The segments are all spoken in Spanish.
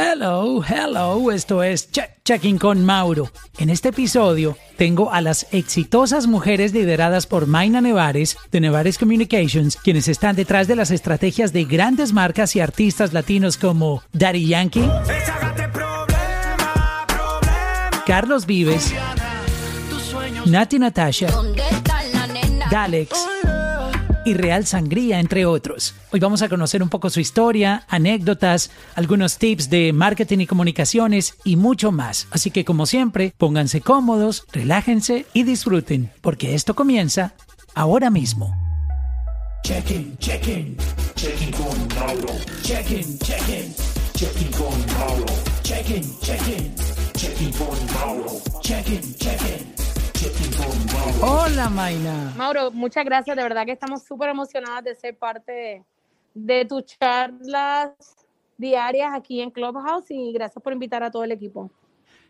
Hello, hello, esto es Checking con Mauro. En este episodio tengo a las exitosas mujeres lideradas por Maina Nevares de Nevares Communications, quienes están detrás de las estrategias de grandes marcas y artistas latinos como Daddy Yankee, Carlos Vives, Nati Natasha, Dalex y Real Sangría, entre otros. Hoy vamos a conocer un poco su historia, anécdotas, algunos tips de marketing y comunicaciones y mucho más. Así que como siempre, pónganse cómodos, relájense y disfruten, porque esto comienza ahora mismo. Check-in, check-in, check-in con Mauro. Check-in, check-in, check-in con Mauro. Check-in, check-in, check-in con Mauro. Check-in, check-in. Hola, Maina. Mauro, muchas gracias. De verdad que estamos súper emocionadas de ser parte de, tus charlas diarias aquí en Clubhouse y gracias por invitar a todo el equipo.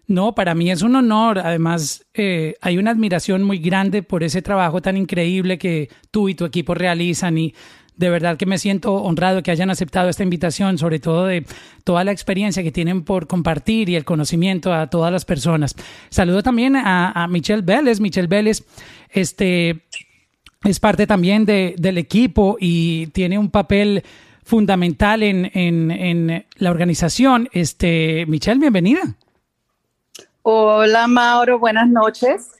No, para mí es un honor. Además, eh, hay una admiración muy grande por ese trabajo tan increíble que tú y tu equipo realizan y de verdad que me siento honrado que hayan aceptado esta invitación, sobre todo de toda la experiencia que tienen por compartir y el conocimiento a todas las personas. Saludo también a, Michelle Vélez. Michelle Vélez, este, es parte también de, del equipo y tiene un papel fundamental en, en, en la organización. Este, Michelle, bienvenida. Hola Mauro, buenas noches.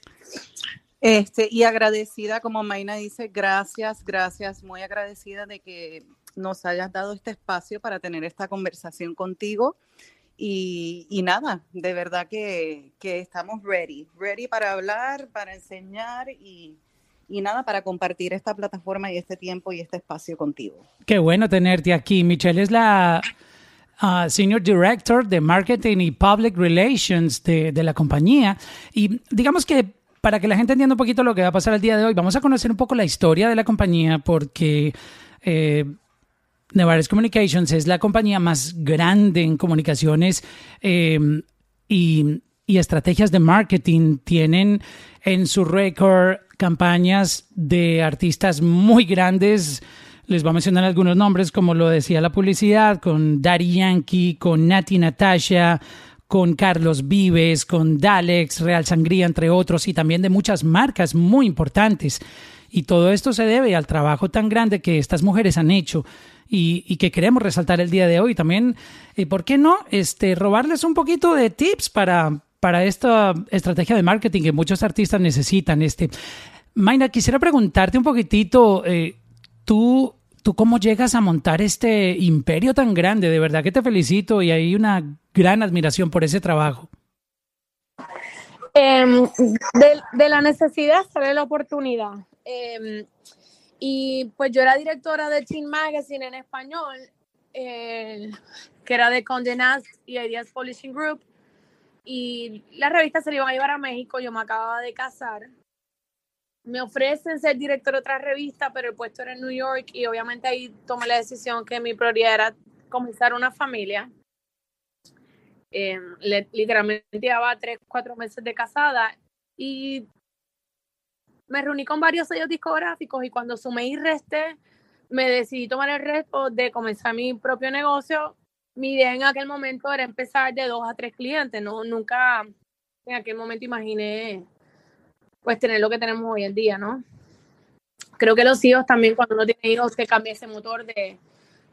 Este, y agradecida, como Maina dice, gracias, gracias, muy agradecida de que nos hayas dado este espacio para tener esta conversación contigo. Y, nada, de verdad que, estamos ready, ready para hablar, para enseñar y, nada, para compartir esta plataforma y este tiempo y este espacio contigo. Qué bueno tenerte aquí. Michelle es la uh, Senior Director de Marketing y Public Relations de, de la compañía. Y digamos que para que la gente entienda un poquito lo que va a pasar el día de hoy, vamos a conocer un poco la historia de la compañía porque eh, Communications es la compañía más grande en comunicaciones eh, y, estrategias de marketing. Tienen en su récord campañas de artistas muy grandes. Les voy a mencionar algunos nombres, como lo decía la publicidad, con Daddy Yankee, con Nati Natasha, con Carlos Vives, con Dalex, Real Sangría, entre otros, y también de muchas marcas muy importantes. Y todo esto se debe al trabajo tan grande que estas mujeres han hecho y, que queremos resaltar el día de hoy. También, y ¿por qué no? Este, robarles un poquito de tips para, para esta estrategia de marketing que muchos artistas necesitan. Este, quisiera preguntarte un poquitito, eh, tú ¿Tú cómo llegas a montar este imperio tan grande? De verdad que te felicito y hay una gran admiración por ese trabajo. Em, de, la necesidad sale la oportunidad. Em, y pues yo era directora de Teen Magazine en español, eh, que era de Condenast y Ideas Publishing Group. Y la revista se la iba a llevar a México, yo me acababa de casar me ofrecen ser director de otra revista, pero el puesto era en New York y obviamente ahí tomé la decisión que mi prioridad era comenzar una familia. Eh, literalmente llevaba tres, cuatro meses de casada y me reuní con varios sellos discográficos y cuando sumé y resté, me decidí tomar el reto de comenzar mi propio negocio. Mi idea en aquel momento era empezar de dos a tres clientes, no nunca en aquel momento imaginé pues tener lo que tenemos hoy en día, ¿no? Creo que los hijos también, cuando uno tiene hijos, te cambia ese motor de,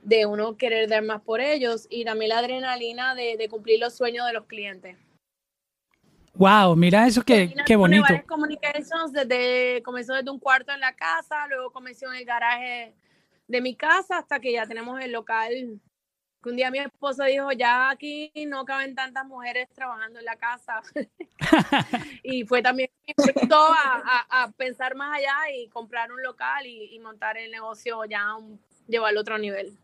de uno querer dar más por ellos y también la adrenalina de, de cumplir los sueños de los clientes. Wow, mira eso qué, qué bonito. Communications desde, comenzó desde un cuarto en la casa, luego comenzó en el garaje de mi casa hasta que ya tenemos el local un día mi esposo dijo, ya aquí no caben tantas mujeres trabajando en la casa. y fue también me a, a, pensar más allá y comprar un local y, montar el negocio ya, un, llevarlo a otro nivel.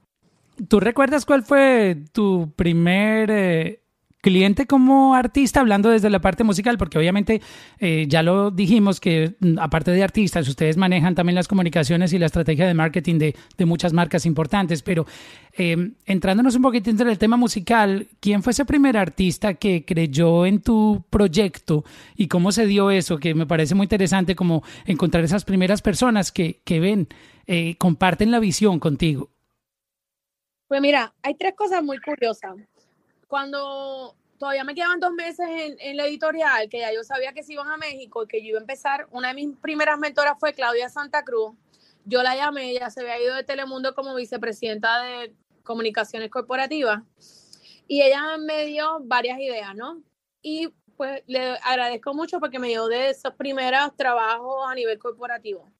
¿Tú recuerdas cuál fue tu primer eh, cliente como artista, hablando desde la parte musical, porque obviamente eh, ya lo dijimos que mm, aparte de artistas, ustedes manejan también las comunicaciones y la estrategia de marketing de, muchas marcas importantes, pero eh, entrándonos un poquito en el tema musical, ¿quién fue ese primer artista que creyó en tu proyecto y cómo se dio eso? Que me parece muy interesante como encontrar esas primeras personas que, que ven, eh, comparten la visión contigo. Pues mira, hay tres cosas muy curiosas cuando todavía me quedaban dos meses en, la editorial, que ya yo sabía que se iban a México y que yo iba a empezar, una de mis primeras mentoras fue Claudia Santa Cruz. Yo la llamé, ella se había ido de Telemundo como vicepresidenta de comunicaciones corporativas y ella me dio varias ideas, ¿no? Y pues le agradezco mucho porque me dio de esos primeros trabajos a nivel corporativo.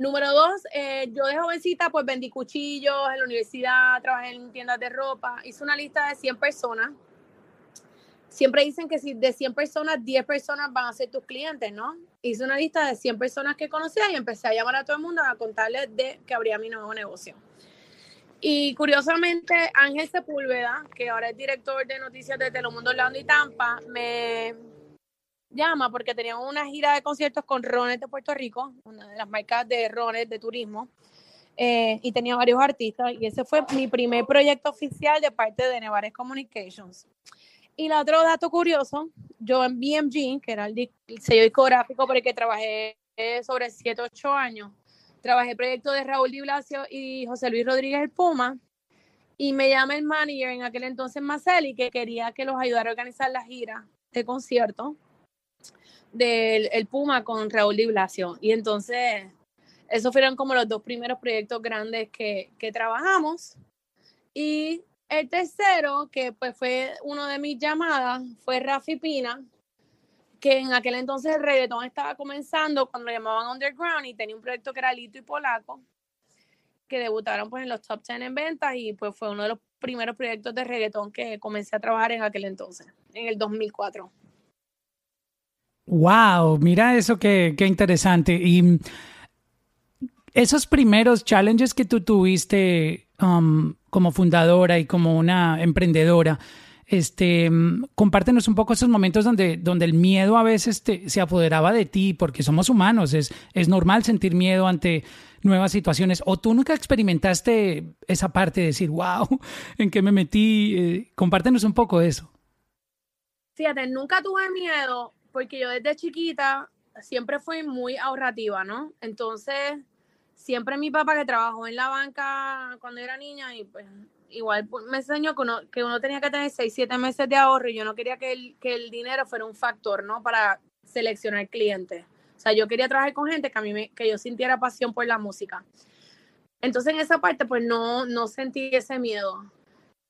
Número dos, eh, yo de jovencita pues vendí cuchillos en la universidad, trabajé en tiendas de ropa, hice una lista de 100 personas. Siempre dicen que si de 100 personas, 10 personas van a ser tus clientes, ¿no? Hice una lista de 100 personas que conocía y empecé a llamar a todo el mundo a contarles de que abría mi nuevo negocio. Y curiosamente, Ángel Sepúlveda, que ahora es director de noticias de Telemundo Orlando y Tampa, me, llama porque teníamos una gira de conciertos con Rones de Puerto Rico, una de las marcas de Rones de turismo, eh, y tenía varios artistas, y ese fue mi primer proyecto oficial de parte de Nevares Communications. Y el otro dato curioso, yo en BMG, que era el, sello discográfico por el que trabajé sobre 7, 8 años, trabajé el proyecto de Raúl Di Blasio y José Luis Rodríguez el Puma, y me llama el manager en aquel entonces Maceli, que quería que los ayudara a organizar la gira de concierto del el Puma con Raúl Di. Y entonces, esos fueron como los dos primeros proyectos grandes que, que trabajamos. Y el tercero, que pues fue uno de mis llamadas, fue Rafi Pina, que en aquel entonces el reggaetón estaba comenzando cuando lo llamaban Underground y tenía un proyecto que era Lito y Polaco, que debutaron pues en los top 10 en ventas y pues fue uno de los primeros proyectos de reggaetón que comencé a trabajar en aquel entonces, en el 2004. Wow, mira eso qué, qué interesante. Y esos primeros challenges que tú tuviste um, como fundadora y como una emprendedora, este, compártenos un poco esos momentos donde, donde el miedo a veces se apoderaba de ti, porque somos humanos, es, es normal sentir miedo ante nuevas situaciones. ¿O tú nunca experimentaste esa parte de decir, wow, ¿en qué me metí? Eh, compártenos un poco eso. Fíjate, nunca tuve miedo porque yo desde chiquita siempre fui muy ahorrativa, ¿no? Entonces, siempre mi papá que trabajó en la banca cuando era niña y pues igual pues, me enseñó que uno, que uno tenía que tener 6, 7 meses de ahorro y yo no quería que el, que el dinero fuera un factor, ¿no? Para seleccionar clientes. O sea, yo quería trabajar con gente que a mí me, que yo sintiera pasión por la música. Entonces, en esa parte, pues no, no sentí ese miedo.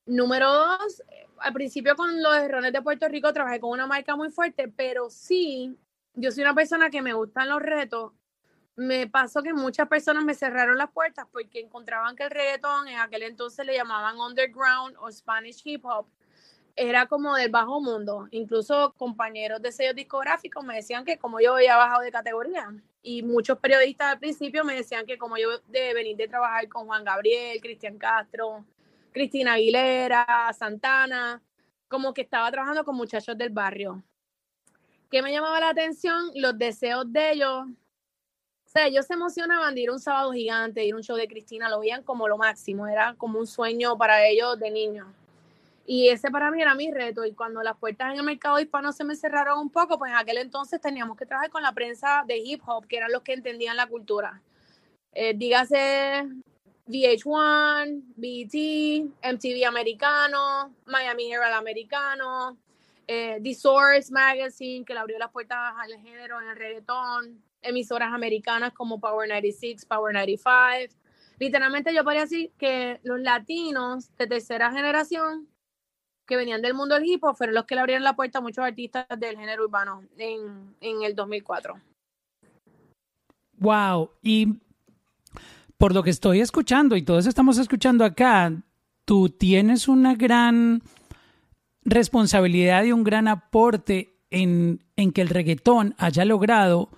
Número dos, al principio con los errores de Puerto Rico trabajé con una marca muy fuerte, pero sí, yo soy una persona que me gustan los retos. Me pasó que muchas personas me cerraron las puertas porque encontraban que el reggaetón en aquel entonces le llamaban underground o Spanish hip hop. Era como del bajo mundo. Incluso compañeros de sellos discográficos me decían que como yo había bajado de categoría. Y muchos periodistas al principio me decían que como yo de venir de trabajar con Juan Gabriel, Cristian Castro, Cristina Aguilera, Santana, como que estaba trabajando con muchachos del barrio. ¿Qué me llamaba la atención? Los deseos de ellos. O sea, ellos se emocionaban de ir un sábado gigante, ir a un show de Cristina, lo veían como lo máximo, era como un sueño para ellos de niños. Y ese para mí era mi reto. Y cuando las puertas en el mercado hispano se me cerraron un poco, pues en aquel entonces teníamos que trabajar con la prensa de hip hop, que eran los que entendían la cultura. Eh, dígase VH1, BET, MTV americano, Miami Herald americano, eh, The Source Magazine, que le abrió las puertas al género en el reggaetón, emisoras americanas como Power 96, Power 95. Literalmente yo podría decir que los latinos de tercera generación que venían del mundo del hip hop fueron los que le abrieron la puerta a muchos artistas del género urbano en, en el 2004. Wow, y por lo que estoy escuchando y todos estamos escuchando acá, tú tienes una gran responsabilidad y un gran aporte en, en que el reggaetón haya logrado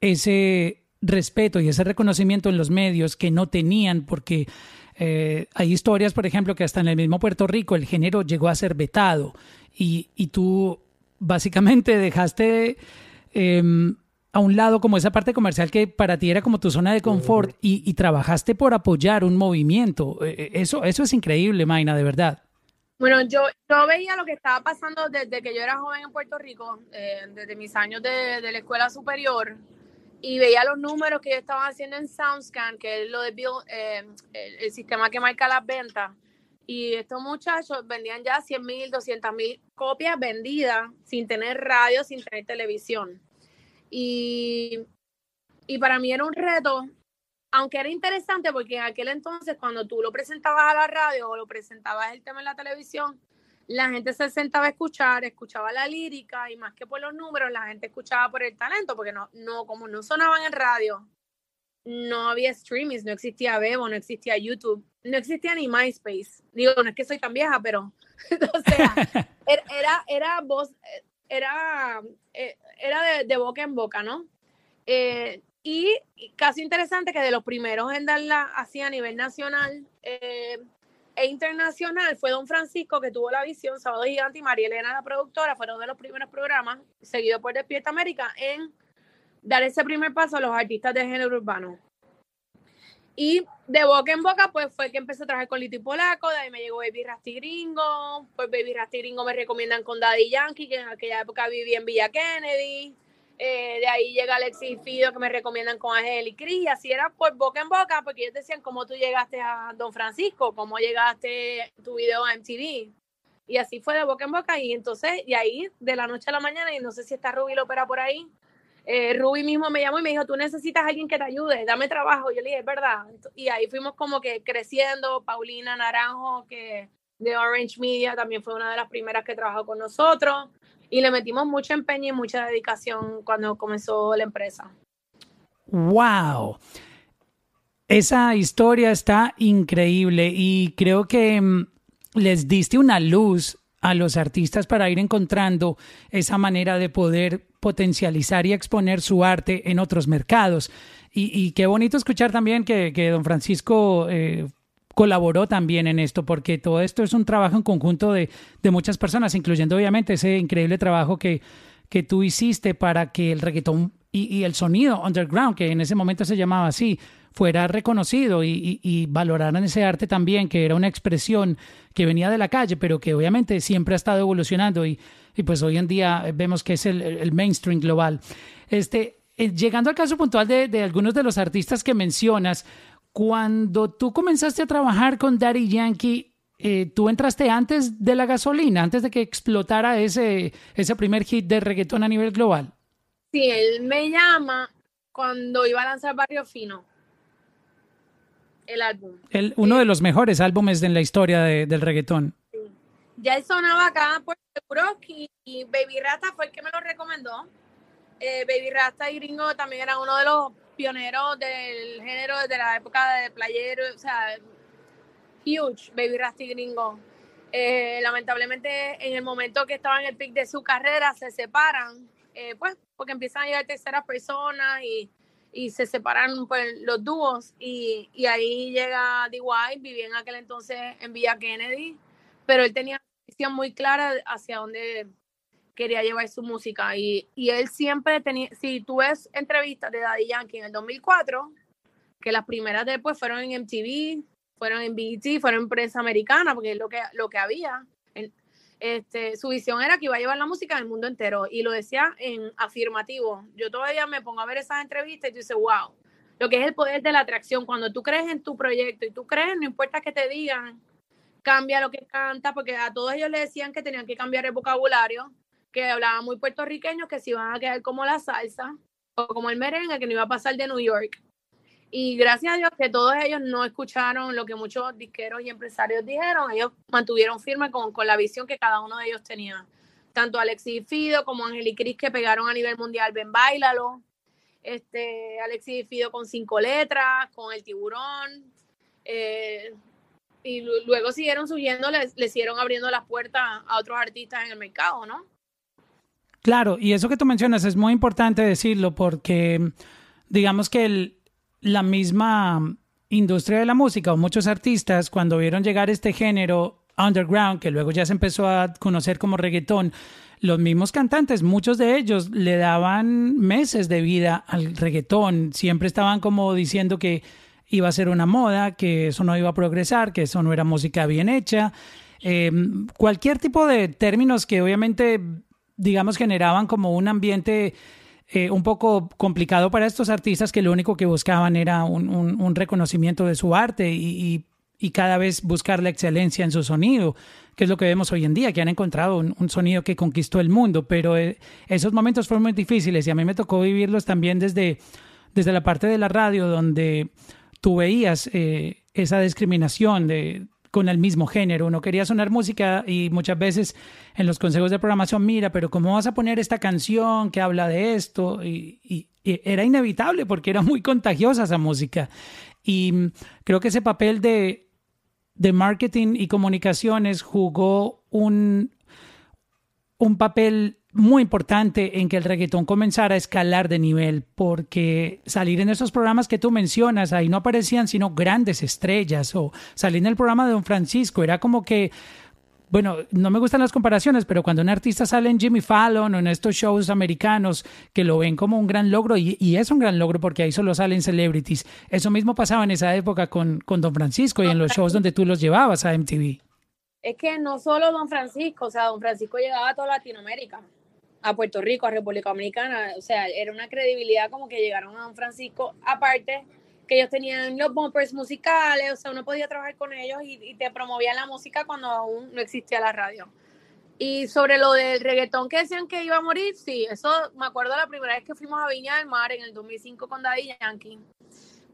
ese respeto y ese reconocimiento en los medios que no tenían, porque eh, hay historias, por ejemplo, que hasta en el mismo Puerto Rico el género llegó a ser vetado y, y tú básicamente dejaste eh, a un lado como esa parte comercial que para ti era como tu zona de confort y, trabajaste por apoyar un movimiento. Eh, eh, eso, eso es increíble, Maina, de verdad. Bueno, yo, yo veía lo que estaba pasando desde que yo era joven en Puerto Rico, eh, desde mis años de, la escuela superior, y veía los números que estaban haciendo en SoundScan, que es lo de Bill, el, sistema que marca las ventas, Y estos muchachos vendían ya 100 mil, 200 mil copias vendidas sin tener radio, sin tener televisión. Y, y para mí era un reto, aunque era interesante porque en aquel entonces cuando tú lo presentabas a la radio o lo presentabas el tema en la televisión, la gente se sentaba a escuchar, escuchaba la lírica y más que por los números, la gente escuchaba por el talento, porque no, no, como no sonaban en radio, no había streamings, no existía Bebo, no existía YouTube, no existía ni MySpace. Digo, no es que soy tan vieja, pero, o sea, er, era, era voz, era, eh, era de, boca en boca, ¿no? Eh, y casi interesante que de los primeros en darla así a nivel nacional eh, e internacional fue Don Francisco que tuvo la visión, Sábado Gigante y María Elena, la productora, fueron de los primeros programas, seguido por Despierta América, en dar ese primer paso a los artistas de género urbano. Y de boca en boca, pues fue que empecé a trabajar con Liti Polaco, de ahí me llegó Baby Rasty Gringo, pues Baby Rasty Gringo me recomiendan con Daddy Yankee, que en aquella época vivía en Villa Kennedy, eh, de ahí llega Alexis Fido, que me recomiendan con Ángel y Cris, y así era por boca en boca, porque ellos decían cómo tú llegaste a Don Francisco, cómo llegaste tu video a MTV. Y así fue de boca en boca, y entonces, y ahí, de la noche a la mañana, y no sé si está Ruby Lopera por ahí, eh, Ruby mismo me llamó y me dijo, tú necesitas a alguien que te ayude, dame trabajo. Yo le dije, es verdad. Y ahí fuimos como que creciendo. Paulina Naranjo, que de Orange Media, también fue una de las primeras que trabajó con nosotros. Y le metimos mucho empeño y mucha dedicación cuando comenzó la empresa. ¡Wow! Esa historia está increíble y creo que mm, les diste una luz a los artistas para ir encontrando esa manera de poder potencializar y exponer su arte en otros mercados. Y, qué bonito escuchar también que, don Francisco eh, colaboró también en esto, porque todo esto es un trabajo en conjunto de, muchas personas, incluyendo obviamente ese increíble trabajo que, que tú hiciste para que el reggaetón y, el sonido underground, que en ese momento se llamaba así, fuera reconocido y, y, valoraran ese arte también, que era una expresión que venía de la calle, pero que obviamente siempre ha estado evolucionando y, y pues hoy en día vemos que es el, mainstream global. Este, eh, llegando al caso puntual de, de, algunos de los artistas que mencionas, cuando tú comenzaste a trabajar con Daddy Yankee, eh, ¿tú entraste antes de la gasolina, antes de que explotara ese, ese primer hit de reggaetón a nivel global? Sí, él me llama cuando iba a lanzar Barrio Fino, el álbum. El, uno de los mejores álbumes en la historia del reggaetón. Ya él sonaba acá por Euroski y Baby Rasta fue el que me lo recomendó. Eh, Baby Rasta y Gringo también era uno de los pioneros del género de la época de playero, o sea, huge, Baby Rasta y Gringo. Eh, lamentablemente en el momento que estaba en el pic de su carrera se separan eh, pues, porque empiezan a llegar terceras personas y, y se separan pues, los dúos y, y ahí llega D.Y., vivía en aquel entonces en Villa Kennedy, pero él tenía visión muy clara hacia dónde quería llevar su música y, y él siempre tenía, si tú ves entrevistas de Daddy Yankee en el 2004, que las primeras después fueron en MTV, fueron en BET, fueron en prensa americana, porque es lo que, lo que había. Este, su visión era que iba a llevar la música al mundo entero y lo decía en afirmativo. Yo todavía me pongo a ver esas entrevistas y tú dices, wow, lo que es el poder de la atracción. Cuando tú crees en tu proyecto y tú crees, no importa que te digan, cambia lo que canta, porque a todos ellos le decían que tenían que cambiar el vocabulario, que hablaban muy puertorriqueños, que se iban a quedar como la salsa o como el merengue, que no iba a pasar de New York. Y gracias a Dios que todos ellos no escucharon lo que muchos disqueros y empresarios dijeron, ellos mantuvieron firme con, con la visión que cada uno de ellos tenía. Tanto Alexis Fido como Ángel y Cris que pegaron a nivel mundial, ven, bailalo. Este, Alexis Fido con cinco letras, con el tiburón. Eh, y luego siguieron subiendo, les, les siguieron abriendo las puertas a otros artistas en el mercado, ¿no? Claro, y eso que tú mencionas es muy importante decirlo porque digamos que el, la misma industria de la música o muchos artistas cuando vieron llegar este género underground, que luego ya se empezó a conocer como reggaetón, los mismos cantantes, muchos de ellos le daban meses de vida al reggaetón, siempre estaban como diciendo que iba a ser una moda, que eso no iba a progresar, que eso no era música bien hecha, em, cualquier tipo de términos que obviamente, digamos, generaban como un ambiente eh, un poco complicado para estos artistas que lo único que buscaban era un, reconocimiento de su arte y, y cada vez buscar la excelencia en su sonido, que es lo que vemos hoy en día, que han encontrado un, sonido que conquistó el mundo, pero eh, esos momentos fueron muy difíciles y a mí me tocó vivirlos también desde, desde la parte de la radio, donde tú veías eh, esa discriminación de, con el mismo género. Uno quería sonar música y muchas veces en los consejos de programación, mira, pero ¿cómo vas a poner esta canción que habla de esto? Y, y era inevitable porque era muy contagiosa esa música. Y mm, creo que ese papel de de marketing y comunicaciones jugó un, un papel muy importante en que el reggaetón comenzara a escalar de nivel, porque salir en esos programas que tú mencionas, ahí no aparecían sino grandes estrellas, o salir en el programa de Don Francisco, era como que bueno, no me gustan las comparaciones, pero cuando un artista sale en Jimmy Fallon o en estos shows americanos que lo ven como un gran logro, y, es un gran logro porque ahí solo salen celebrities, eso mismo pasaba en esa época con, con Don Francisco y en los shows donde tú los llevabas a MTV. Es que no solo Don Francisco, o sea, Don Francisco llegaba a toda Latinoamérica, a Puerto Rico, a República Dominicana, o sea, era una credibilidad como que llegaron a Don Francisco, aparte que ellos tenían los bumpers musicales, o sea, uno podía trabajar con ellos y, te promovían la música cuando aún no existía la radio. Y sobre lo del reggaetón que decían que iba a morir, sí, eso me acuerdo la primera vez que fuimos a Viña del Mar en el 2005 con Daddy Yankee.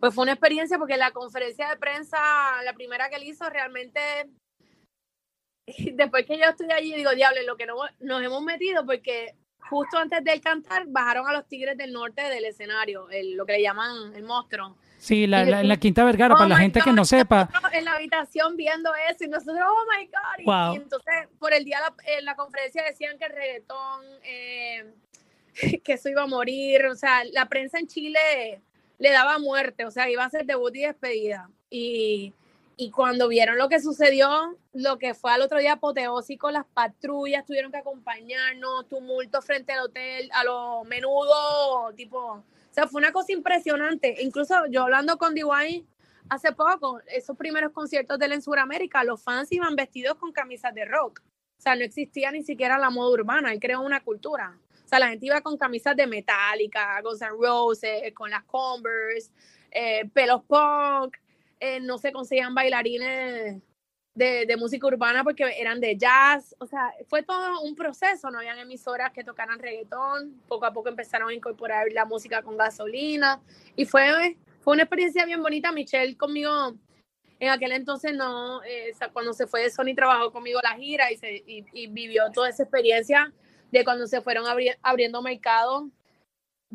Pues fue una experiencia porque la conferencia de prensa, la primera que él hizo, realmente, después que yo estoy allí, digo, diablo, lo que no, nos hemos metido, porque justo antes de cantar, bajaron a los Tigres del Norte del escenario, lo que le llaman el monstruo. Sí, la, la, la, Quinta Vergara, para la oh gente que no sepa. En la habitación viendo eso y nosotros, oh my God. Y, entonces, por el día en la conferencia decían que el reggaetón, eh, que eso iba a morir. O sea, la prensa en Chile le daba muerte, o sea, iba a ser debut y despedida. Y, y cuando vieron lo que sucedió, lo que fue al otro día apoteósico, las patrullas tuvieron que acompañarnos, tumulto frente al hotel, a los menudos, tipo o sea, fue una cosa impresionante. Incluso yo hablando con DY hace poco, esos primeros conciertos de él en Sudamérica, los fans iban vestidos con camisas de rock. O sea, no existía ni siquiera la moda urbana, él creó una cultura. O sea, la gente iba con camisas de Metallica, Guns Roses, con las Converse, eh, pelos punk, eh, no se conseguían bailarines de, música urbana porque eran de jazz, o sea, fue todo un proceso, no habían emisoras que tocaran reggaetón, poco a poco empezaron a incorporar la música con gasolina. Y fue, fue una experiencia bien bonita, Michelle conmigo en aquel entonces no, eh, cuando se fue de Sony trabajó conmigo la gira y, se, y, vivió toda esa experiencia de cuando se fueron abriendo mercado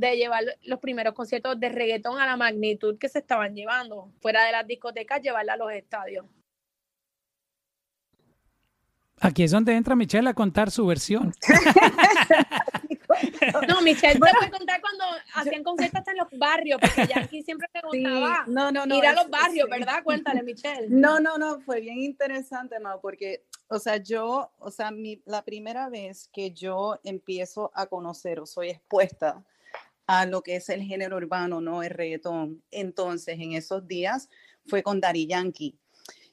de llevar los primeros conciertos de reggaetón a la magnitud que se estaban llevando, fuera de las discotecas, llevarla a los estadios. Aquí es donde entra Michelle a contar su versión. no, Michelle te puede contar cuando hacían conciertos hasta en los barrios, porque ya aquí siempre te gustaba no, no, no, ir a los barrios, ¿verdad? Cuéntale, Michelle. No, no, no, fue bien interesante, Mau, porque, o sea, yo, o sea, mi, la primera vez que yo empiezo a conocer o soy expuesta lo que es el género urbano, ¿no? El reggaetón. Entonces, en esos días fue con Dari Yankee.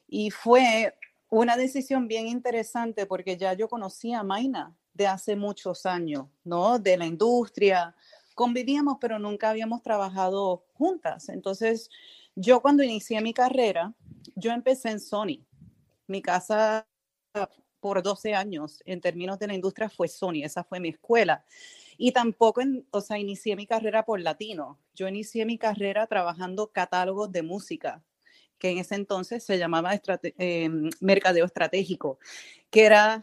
Y fue una decisión bien interesante porque ya yo conocía a Maina de hace muchos años, ¿no? De la industria. Convivíamos, pero nunca habíamos trabajado juntas. Entonces, yo cuando inicié mi carrera, yo empecé en Sony. Mi casa por 12 años en términos de la industria fue Sony, esa fue mi escuela. Y tampoco, o sea, inicié mi carrera por latino. Yo inicié mi carrera trabajando catálogos de música que en ese entonces se llamaba eh, mercadeo estratégico, que era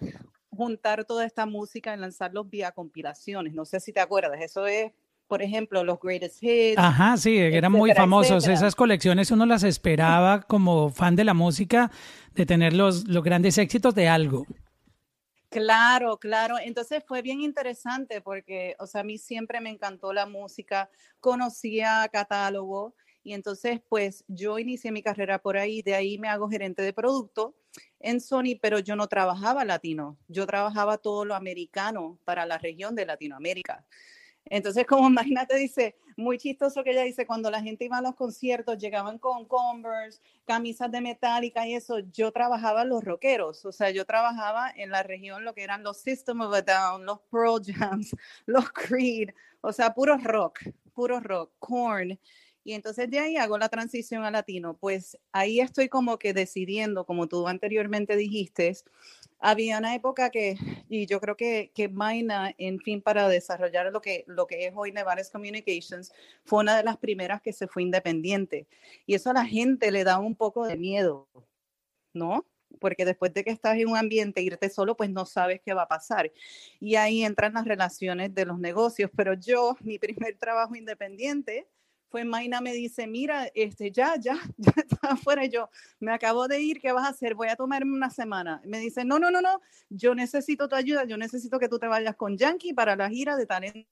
juntar toda esta música y lanzarlos vía compilaciones. No sé si te acuerdas, eso es, por ejemplo, los greatest hits. Ajá, sí, eran muy famosos. Esas colecciones uno las esperaba como fan de la música, de tener los, los grandes éxitos de algo. Claro, claro. Entonces fue bien interesante porque, o sea, a mí siempre me encantó la música, conocía catálogo y entonces, pues yo inicié mi carrera por ahí, de ahí me hago gerente de producto en Sony, pero yo no trabajaba latino, yo trabajaba todo lo americano para la región de Latinoamérica. Entonces, como imagínate, dice, muy chistoso que ella dice, cuando la gente iba a los conciertos, llegaban con Converse, camisas de metálica y eso, yo trabajaba los rockeros, o sea, yo trabajaba en la región lo que eran los System of a Down, los Pearl Jams, los Creed, o sea, puro rock, puro rock, Korn. Y entonces de ahí hago la transición a latino. Pues ahí estoy como que decidiendo, como tú anteriormente dijiste, había una época que, y yo creo que, que Maina, en fin, para desarrollar lo que, lo que es hoy Nevares Communications, fue una de las primeras que se fue independiente. Y eso a la gente le da un poco de miedo, ¿no? Porque después de que estás en un ambiente, irte solo, pues no sabes qué va a pasar. Y ahí entran las relaciones de los negocios. Pero yo, mi primer trabajo independiente, fue Maina me dice, mira, este, ya, ya, ya está afuera. yo, me acabo de ir, ¿qué vas a hacer? Voy a tomarme una semana. Me dice, no, no, no, no, yo necesito tu ayuda, yo necesito que tú te vayas con Yankee para la gira de talento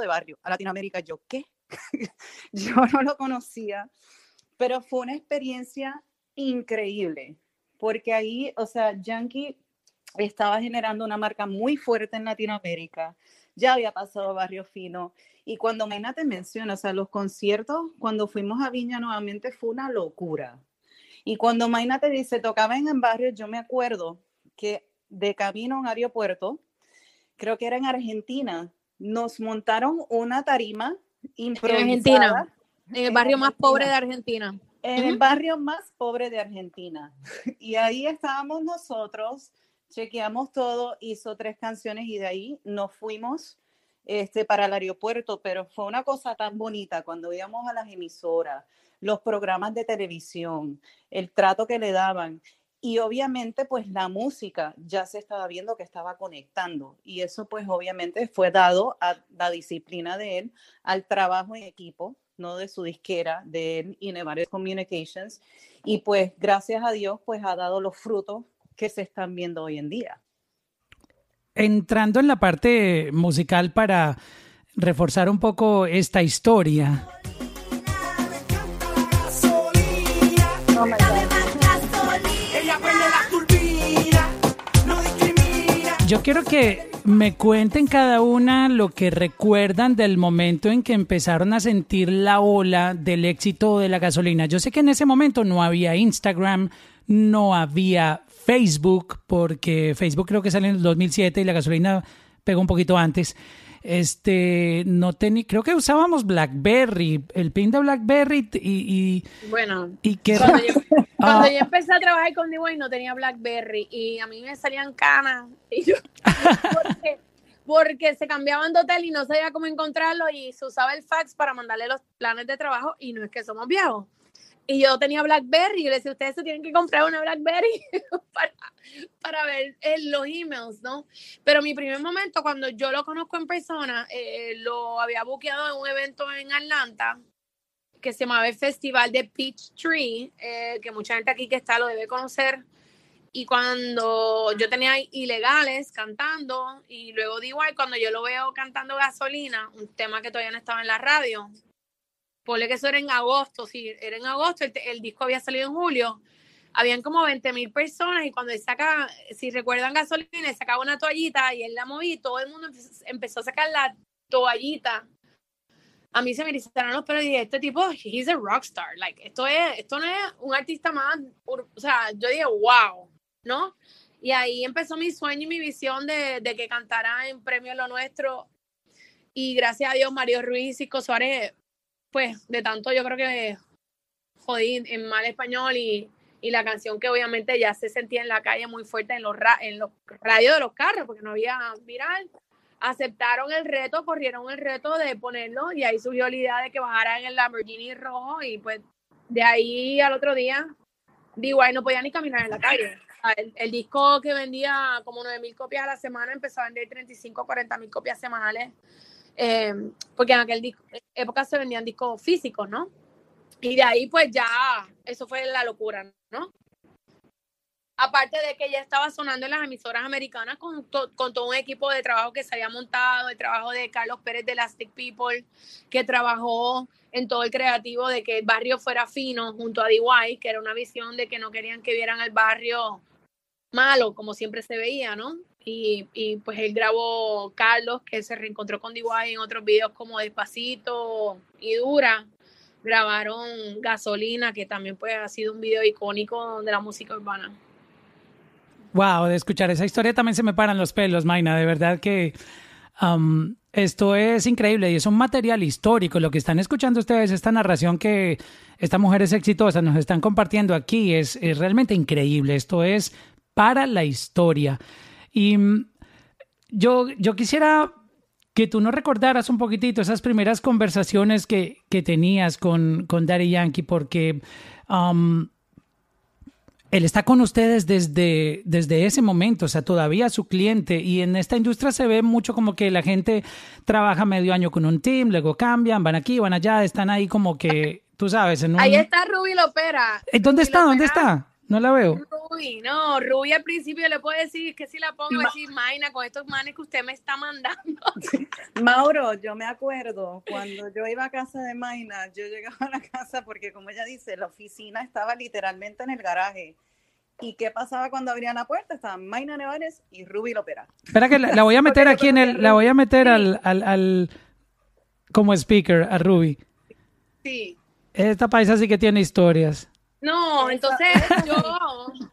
de barrio a Latinoamérica. Yo, ¿qué? yo no lo conocía, pero fue una experiencia increíble, porque ahí, o sea, Yankee estaba generando una marca muy fuerte en Latinoamérica, ya había pasado Barrio Fino y cuando Mena te menciona, o sea, los conciertos, cuando fuimos a Viña nuevamente fue una locura. Y cuando Maina te dice, tocaba en el barrio, yo me acuerdo que de camino a un aeropuerto, creo que era en Argentina, nos montaron una tarima improvisada. En Argentina, en el barrio más pobre de Argentina. En el barrio más pobre de Argentina. Y ahí estábamos nosotros, chequeamos todo, hizo tres canciones y de ahí nos fuimos este, para el aeropuerto, pero fue una cosa tan bonita cuando íbamos a las emisoras, los programas de televisión, el trato que le daban. Y obviamente, pues la música ya se estaba viendo que estaba conectando. Y eso, pues obviamente, fue dado a la disciplina de él, al trabajo en equipo, no de su disquera, de él y Nevares Communications. Y pues, gracias a Dios, pues ha dado los frutos que se están viendo hoy en día entrando en la parte musical para reforzar un poco esta historia. Yo quiero que me cuenten cada una lo que recuerdan del momento en que empezaron a sentir la ola del éxito de la gasolina. Yo sé que en ese momento no había Instagram, no había Facebook, porque Facebook creo que sale en el 2007 y la gasolina pegó un poquito antes. Este, no tenía, creo que usábamos BlackBerry, el pin de BlackBerry y, bueno, y que cuando, yo, cuando yo, empecé a trabajar con D-Way no tenía BlackBerry y a mí me salían canas y yo, porque, porque se cambiaban de hotel y no sabía cómo encontrarlo y se usaba el fax para mandarle los planes de trabajo y no es que somos viejos. Y yo tenía BlackBerry y le decía, ustedes se tienen que comprar una BlackBerry para, para ver eh, los emails, ¿no? Pero mi primer momento, cuando yo lo conozco en persona, eh, lo había buqueado en un evento en Atlanta que se llamaba el Festival de Peach Tree, eh, que mucha gente aquí que está lo debe conocer. Y cuando yo tenía ilegales cantando, y luego digo, cuando yo lo veo cantando gasolina, un tema que todavía no estaba en la radio, ponle que eso era en agosto, sí, era en agosto, el, disco había salido en julio, habían como 20 mil personas y cuando él saca, si recuerdan gasolina, él sacaba una toallita y él la moví, todo el mundo empezó a sacar la toallita. A mí se me erizaron los pelos y dije, este tipo, he's a rockstar, like, esto, es, esto no es un artista más, o sea, yo dije, wow, ¿no? Y ahí empezó mi sueño y mi visión de, de que cantara en Premio Lo Nuestro. Y gracias a Dios, Mario Ruiz y Suárez pues de tanto yo creo que jodí en mal español y, y, la canción que obviamente ya se sentía en la calle muy fuerte en los, en los radios de los carros porque no había viral, aceptaron el reto, corrieron el reto de ponerlo y ahí surgió la idea de que bajara en el Lamborghini rojo y pues de ahí al otro día DY no podía ni caminar en la calle. El, el disco que vendía como 9 mil copias a la semana empezó a vender 35, 40 mil copias semanales eh, porque en aquel época se vendían discos físicos, ¿no? Y de ahí pues ya, eso fue la locura, ¿no? Aparte de que ya estaba sonando en las emisoras americanas con, con todo un equipo de trabajo que se había montado, el trabajo de Carlos Pérez de Elastic People, que trabajó en todo el creativo de que el barrio fuera fino junto a DY, que era una visión de que no querían que vieran el barrio malo, como siempre se veía, ¿no? Y, y, pues él grabó Carlos, que se reencontró con DY en otros videos como Despacito y Dura. Grabaron Gasolina, que también pues ha sido un video icónico de la música urbana. Wow, de escuchar esa historia también se me paran los pelos, Maina. De verdad que um, Esto es increíble y es un material histórico. Lo que están escuchando ustedes, esta narración que esta mujer es exitosa, nos están compartiendo aquí, es, es realmente increíble. Esto es para la historia. Y mm, yo, yo quisiera que tú nos recordaras un poquitito esas primeras conversaciones que, que tenías con, con Daddy Yankee, porque um, él está con ustedes desde, desde ese momento, o sea, todavía su cliente. Y en esta industria se ve mucho como que la gente trabaja medio año con un team, luego cambian, van aquí, van allá, están ahí como que, tú sabes, en un... Ahí está Ruby Lopera. ¿Dónde está? ¿Dónde está? No la veo. Ruby, no, Ruby al principio le puedo decir que si la pongo, Ma decir, Maina, con estos manes que usted me está mandando. Mauro, yo me acuerdo cuando yo iba a casa de Maina, yo llegaba a la casa porque, como ella dice, la oficina estaba literalmente en el garaje. ¿Y qué pasaba cuando abrían la puerta? Estaban Maina Nevares y Ruby Lopera. Espera que la, la voy a meter aquí en el, la voy a meter al, al, al, como speaker a Ruby. Sí. Esta paisa sí que tiene historias. No, entonces yo,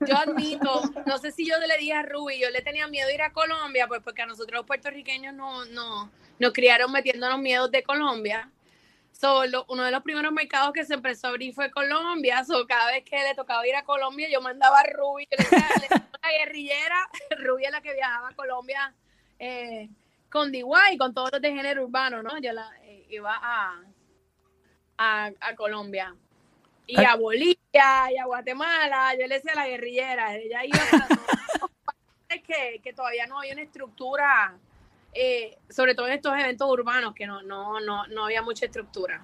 yo admito, no sé si yo le dije a Ruby, yo le tenía miedo ir a Colombia, pues porque a nosotros los puertorriqueños no, no, nos criaron metiéndonos miedos de Colombia. Solo uno de los primeros mercados que se empezó a abrir fue Colombia. So, cada vez que le tocaba ir a Colombia, yo mandaba a Ruby, yo le decía, la guerrillera, Ruby es la que viajaba a Colombia eh, con DIY, con todos los de género urbano, ¿no? Yo la, eh, iba a, a, a Colombia y a Bolivia y a Guatemala, yo le decía a la guerrillera, ella iba a que, que todavía no había una estructura, eh, sobre todo en estos eventos urbanos, que no, no, no, no había mucha estructura.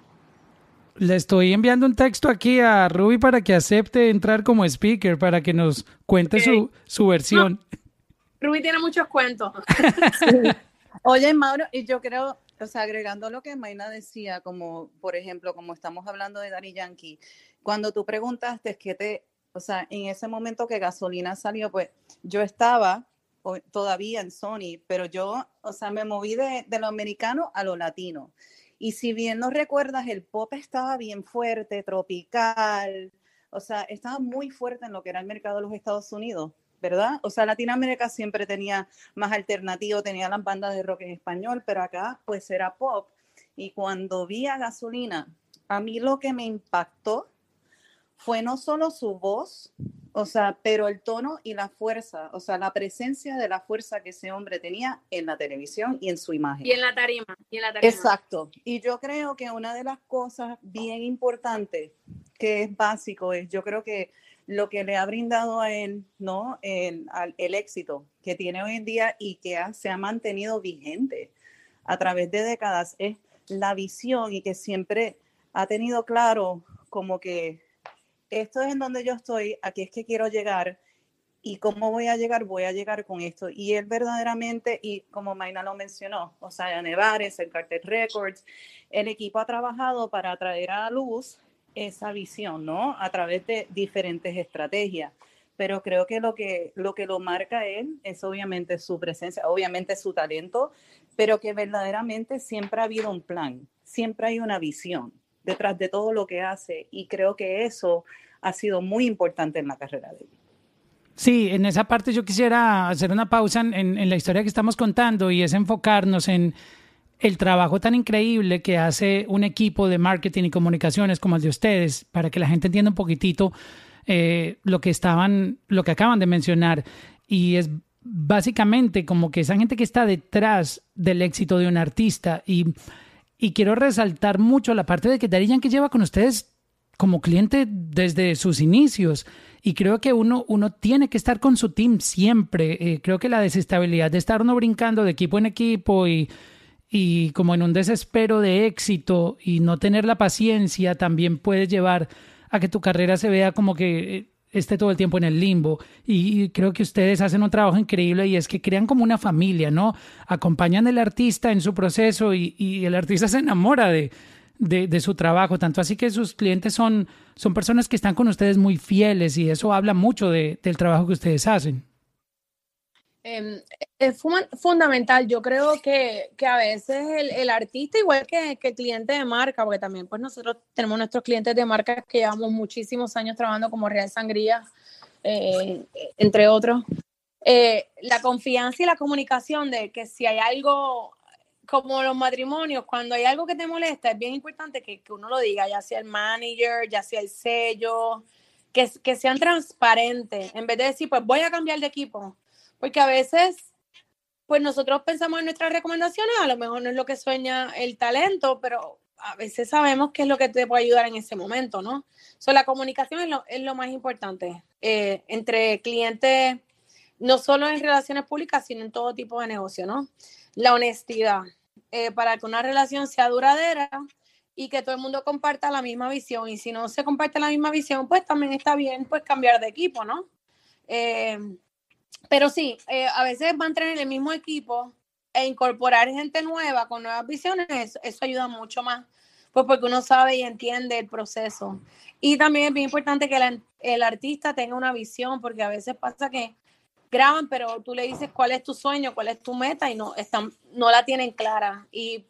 Le estoy enviando un texto aquí a Ruby para que acepte entrar como speaker, para que nos cuente okay. su, su, versión. No. Ruby tiene muchos cuentos. sí. Oye, Mauro, y yo creo, o sea, agregando lo que Maina decía, como por ejemplo, como estamos hablando de Daddy Yankee, cuando tú preguntaste qué te, o sea, en ese momento que gasolina salió, pues yo estaba todavía en Sony, pero yo, o sea, me moví de, de lo americano a lo latino. Y si bien no recuerdas, el pop estaba bien fuerte, tropical, o sea, estaba muy fuerte en lo que era el mercado de los Estados Unidos, ¿verdad? O sea, Latinoamérica siempre tenía más alternativo, tenía las bandas de rock en español, pero acá pues era pop. Y cuando vi a Gasolina, a mí lo que me impactó fue no solo su voz, o sea, pero el tono y la fuerza, o sea, la presencia de la fuerza que ese hombre tenía en la televisión y en su imagen. Y en la tarima. Y en la tarima. Exacto. Y yo creo que una de las cosas bien importantes que es básico es, yo creo que lo que le ha brindado a él, ¿no? El, el éxito que tiene hoy en día y que ha, se ha mantenido vigente a través de décadas es la visión y que siempre ha tenido claro como que esto es en donde yo estoy, aquí es que quiero llegar y cómo voy a llegar, voy a llegar con esto. Y él verdaderamente, y como Maina lo mencionó, o sea, Nevares, el Cartel Records, el equipo ha trabajado para traer a luz esa visión, ¿no? A través de diferentes estrategias. Pero creo que lo que lo, que lo marca él es obviamente su presencia, obviamente su talento, pero que verdaderamente siempre ha habido un plan, siempre hay una visión detrás de todo lo que hace y creo que eso ha sido muy importante en la carrera de él. Sí, en esa parte yo quisiera hacer una pausa en, en, la historia que estamos contando y es enfocarnos en el trabajo tan increíble que hace un equipo de marketing y comunicaciones como el de ustedes para que la gente entienda un poquitito eh, lo que estaban, lo que acaban de mencionar y es básicamente como que esa gente que está detrás del éxito de un artista y y quiero resaltar mucho la parte de que Daddy Yankee lleva con ustedes como cliente desde sus inicios. Y creo que uno, uno tiene que estar con su team siempre. Eh, creo que la desestabilidad de estar uno brincando de equipo en equipo y, y como en un desespero de éxito y no tener la paciencia también puede llevar a que tu carrera se vea como que eh, esté todo el tiempo en el limbo. Y, creo que ustedes hacen un trabajo increíble y es que crean como una familia, ¿no? Acompañan al artista en su proceso y, el artista se enamora de, de, de, su trabajo. Tanto así que sus clientes son, son personas que están con ustedes muy fieles y eso habla mucho de, del trabajo que ustedes hacen. Eh, es fundamental. Yo creo que, que a veces el, el, artista, igual que, que el cliente de marca, porque también pues nosotros tenemos nuestros clientes de marca que llevamos muchísimos años trabajando como Real Sangría, eh, entre otros, eh, la confianza y la comunicación de que si hay algo como los matrimonios, cuando hay algo que te molesta, es bien importante que, uno lo diga, ya sea el manager, ya sea el sello, que, que sean transparentes, en vez de decir, pues voy a cambiar de equipo. Porque a veces, pues nosotros pensamos en nuestras recomendaciones, a lo mejor no es lo que sueña el talento, pero a veces sabemos qué es lo que te puede ayudar en ese momento, ¿no? So, la comunicación es lo, es lo más importante eh, entre clientes, no solo en relaciones públicas, sino en todo tipo de negocio, ¿no? La honestidad, eh, para que una relación sea duradera y que todo el mundo comparta la misma visión. Y si no se comparte la misma visión, pues también está bien pues cambiar de equipo, ¿no? Eh, pero sí, a veces van a tener el mismo equipo, e incorporar gente nueva con nuevas visiones, eso, ayuda mucho más, pues porque uno sabe y entiende el proceso. Y también es bien importante que el artista tenga una visión, porque a veces pasa que graban, pero tú le dices cuál es tu sueño, cuál es tu meta y no, están, no la tienen clara. Y,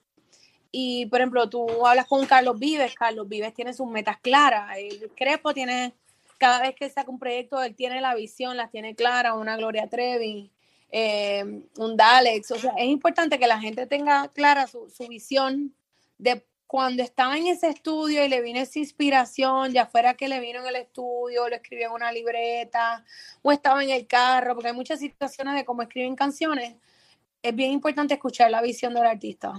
y, por ejemplo, tú hablas con Carlos Vives, Carlos Vives tiene sus metas claras, el Crepo tiene, cada vez que saca un proyecto, él tiene la visión, las tiene claras, una Gloria Trevi. Eh, un Dalex. O sea, es importante que la gente tenga clara su, visión de cuando estaba en ese estudio y le vino esa inspiración, ya fuera que le vino en el estudio, lo escribió en una libreta, o estaba en el carro, porque hay muchas situaciones de cómo escriben canciones. Es bien importante escuchar la visión del artista.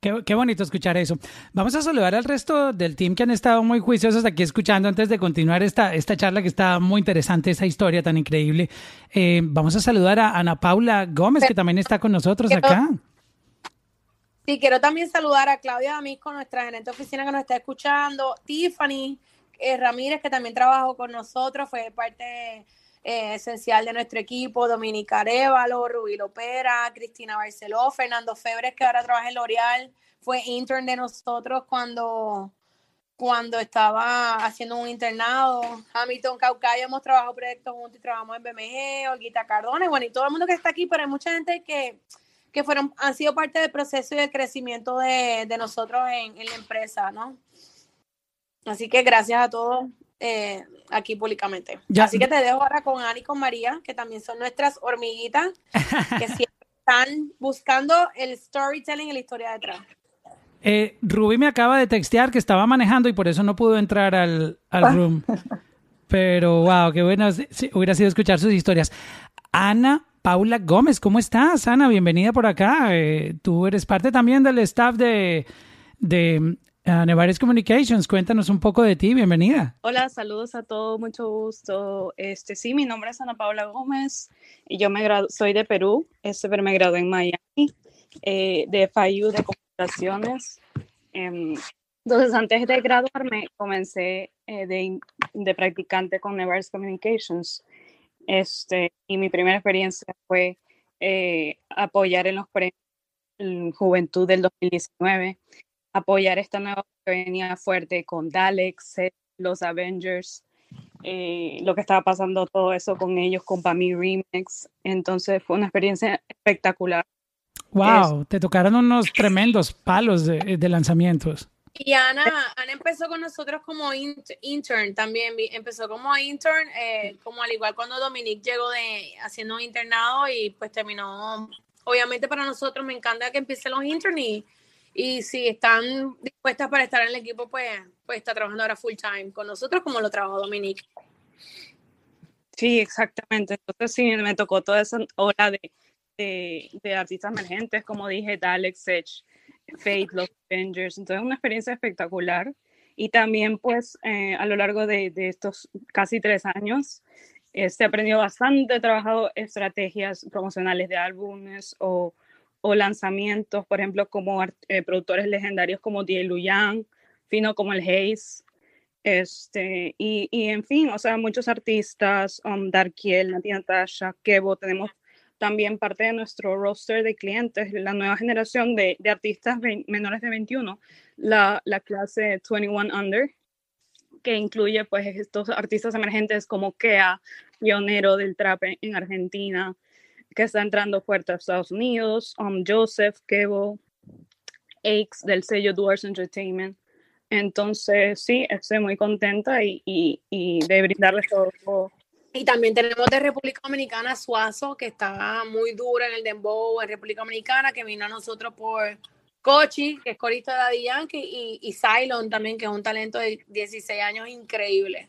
Qué, bonito escuchar eso. Vamos a saludar al resto del team que han estado muy juiciosos aquí escuchando antes de continuar esta, esta charla que está muy interesante, esa historia tan increíble. Eh, vamos a saludar a Ana Paula Gómez, que también está con nosotros acá. Sí, quiero también saludar a Claudia Amisco, nuestra gerente de oficina que nos está escuchando, Tiffany eh, Ramírez, que también trabajó con nosotros, fue parte eh, esencial de nuestro equipo, Dominica Arevalo, Rubí Lopera, Cristina Barceló, Fernando Febres, que ahora trabaja en L'Oreal, fue intern de nosotros cuando, cuando estaba haciendo un internado. Hamilton Caucayo, hemos trabajado proyectos juntos y trabajamos en BMG, Olguita Cardona, bueno, y todo el mundo que está aquí, pero hay mucha gente que, que fueron, han sido parte del proceso y del crecimiento de, nosotros en, en la empresa, ¿no? Así que gracias a todos eh, aquí públicamente. Así que te dejo ahora con Ani y con María, que también son nuestras hormiguitas, que siempre están buscando el storytelling y la historia detrás. Eh, Rubí me acaba de textear que estaba manejando y por eso no pudo entrar al, al ah. room. Pero wow, qué bueno hubiera sido escuchar sus historias. Ana Paula Gómez, ¿cómo estás? Ana, bienvenida por acá. Eh, tú eres parte también del staff de, de Nevares Communications, cuéntanos un poco de ti, bienvenida. Hola, saludos a todos, mucho gusto. Este, sí, mi nombre es Ana Paula Gómez y yo me soy de Perú, este, pero me gradué en Miami, eh, de FIU de Comunicaciones. Em, entonces, antes de graduarme, comencé eh, de, de, practicante con Nevares Communications. Este, y mi primera experiencia fue eh, apoyar en los premios Juventud del 2019 apoyar esta nueva que venía fuerte con Daleks, los Avengers, eh, lo que estaba pasando todo eso con ellos, con Pami Remix. Entonces fue una experiencia espectacular. Wow, te tocaron unos tremendos palos de, lanzamientos. Y Ana, Ana empezó con nosotros como intern también, empezó como intern, eh, como al igual cuando Dominique llegó de haciendo un internado y pues terminó, obviamente para nosotros me encanta que empiecen los interns y y si están dispuestas para estar en el equipo, pues, pues está trabajando ahora full time con nosotros, como lo trabajó Dominique. Sí, exactamente. Entonces sí, me tocó toda esa ola de, de, artistas emergentes, como dije, Dalek, Edge, Fate, Los Avengers. Entonces una experiencia espectacular. Y también pues eh, a lo largo de, de, estos casi tres años eh, se aprendió bastante, he trabajado estrategias promocionales de álbumes o o lanzamientos, por ejemplo, como eh, productores legendarios como Die Luyan, fino como el Hayes, este, y, y, en fin, o sea, muchos artistas, um, Darkiel, Nati Natasha, Kevo, tenemos también parte de nuestro roster de clientes, la nueva generación de, de artistas menores de 21, la, la clase 21 Under, que incluye pues estos artistas emergentes como Kea, pionero del trap en Argentina, que está entrando fuerte a Estados Unidos, um, Joseph, Kevo, Aix del sello Doors Entertainment. Entonces, sí, estoy muy contenta y, y, y de brindarles todo, Y también tenemos de República Dominicana Suazo, que está muy dura en el dembow en República Dominicana, que vino a nosotros por Cochi, que es corista de Daddy Yankee, y, y Cylon también, que es un talento de 16 años increíble.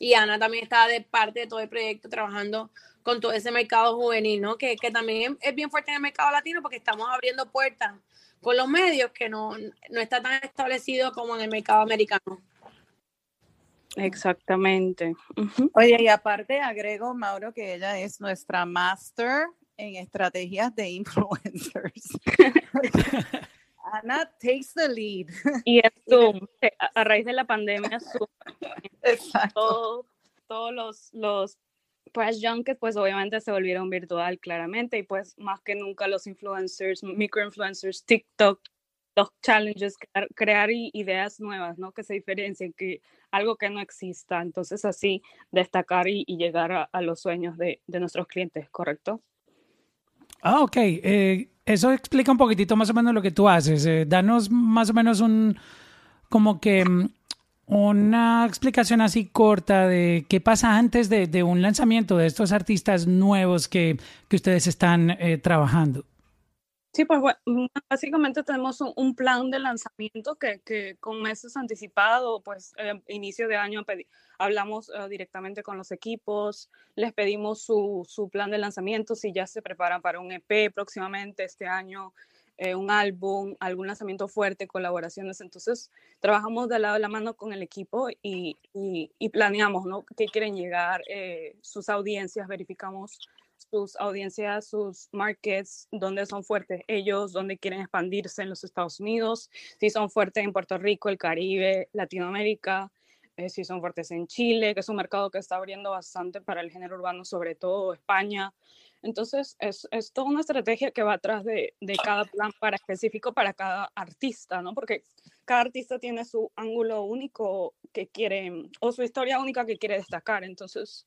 Y Ana también está de parte de todo el proyecto trabajando con todo ese mercado juvenil, ¿no? Que, que también es bien fuerte en el mercado latino porque estamos abriendo puertas con los medios que no, no está tan establecido como en el mercado americano. Exactamente. Oye, y aparte agrego, Mauro, que ella es nuestra master en estrategias de influencers. Ana takes the lead. Y es Zoom, a raíz de la pandemia, Zoom. Exacto. todos los, los press junkets, pues obviamente se volvieron virtual claramente y pues más que nunca los influencers, microinfluencers, TikTok, los challenges, crear, ideas nuevas, ¿no? Que se diferencien, que algo que no exista. Entonces así destacar y, llegar a, los sueños de, de, nuestros clientes, ¿correcto? Ah, ok. Eh, eso explica un poquitito más o menos lo que tú haces. Eh, danos más o menos un, como que mm, una explicación así corta de qué pasa antes de, un lanzamiento de estos artistas nuevos que, ustedes están eh, trabajando. Sí, pues básicamente tenemos un, plan de lanzamiento que, con meses anticipado, pues eh, inicio de año hablamos eh, directamente con los equipos, les pedimos su, su, plan de lanzamiento, si ya se preparan para un EP próximamente este año, eh, un álbum, algún lanzamiento fuerte, colaboraciones. Entonces, trabajamos de lado de la mano con el equipo y, y, planeamos, ¿no? ¿Qué quieren llegar? Eh, sus audiencias, verificamos sus audiencias, sus markets, dónde son fuertes ellos, dónde quieren expandirse en los Estados Unidos, si son fuertes en Puerto Rico, el Caribe, Latinoamérica, eh, si son fuertes en Chile, que es un mercado que está abriendo bastante para el género urbano, sobre todo España. Entonces, es, es toda una estrategia que va atrás de, de, cada plan para específico para cada artista, ¿no? Porque cada artista tiene su ángulo único que quiere, o su historia única que quiere destacar. Entonces,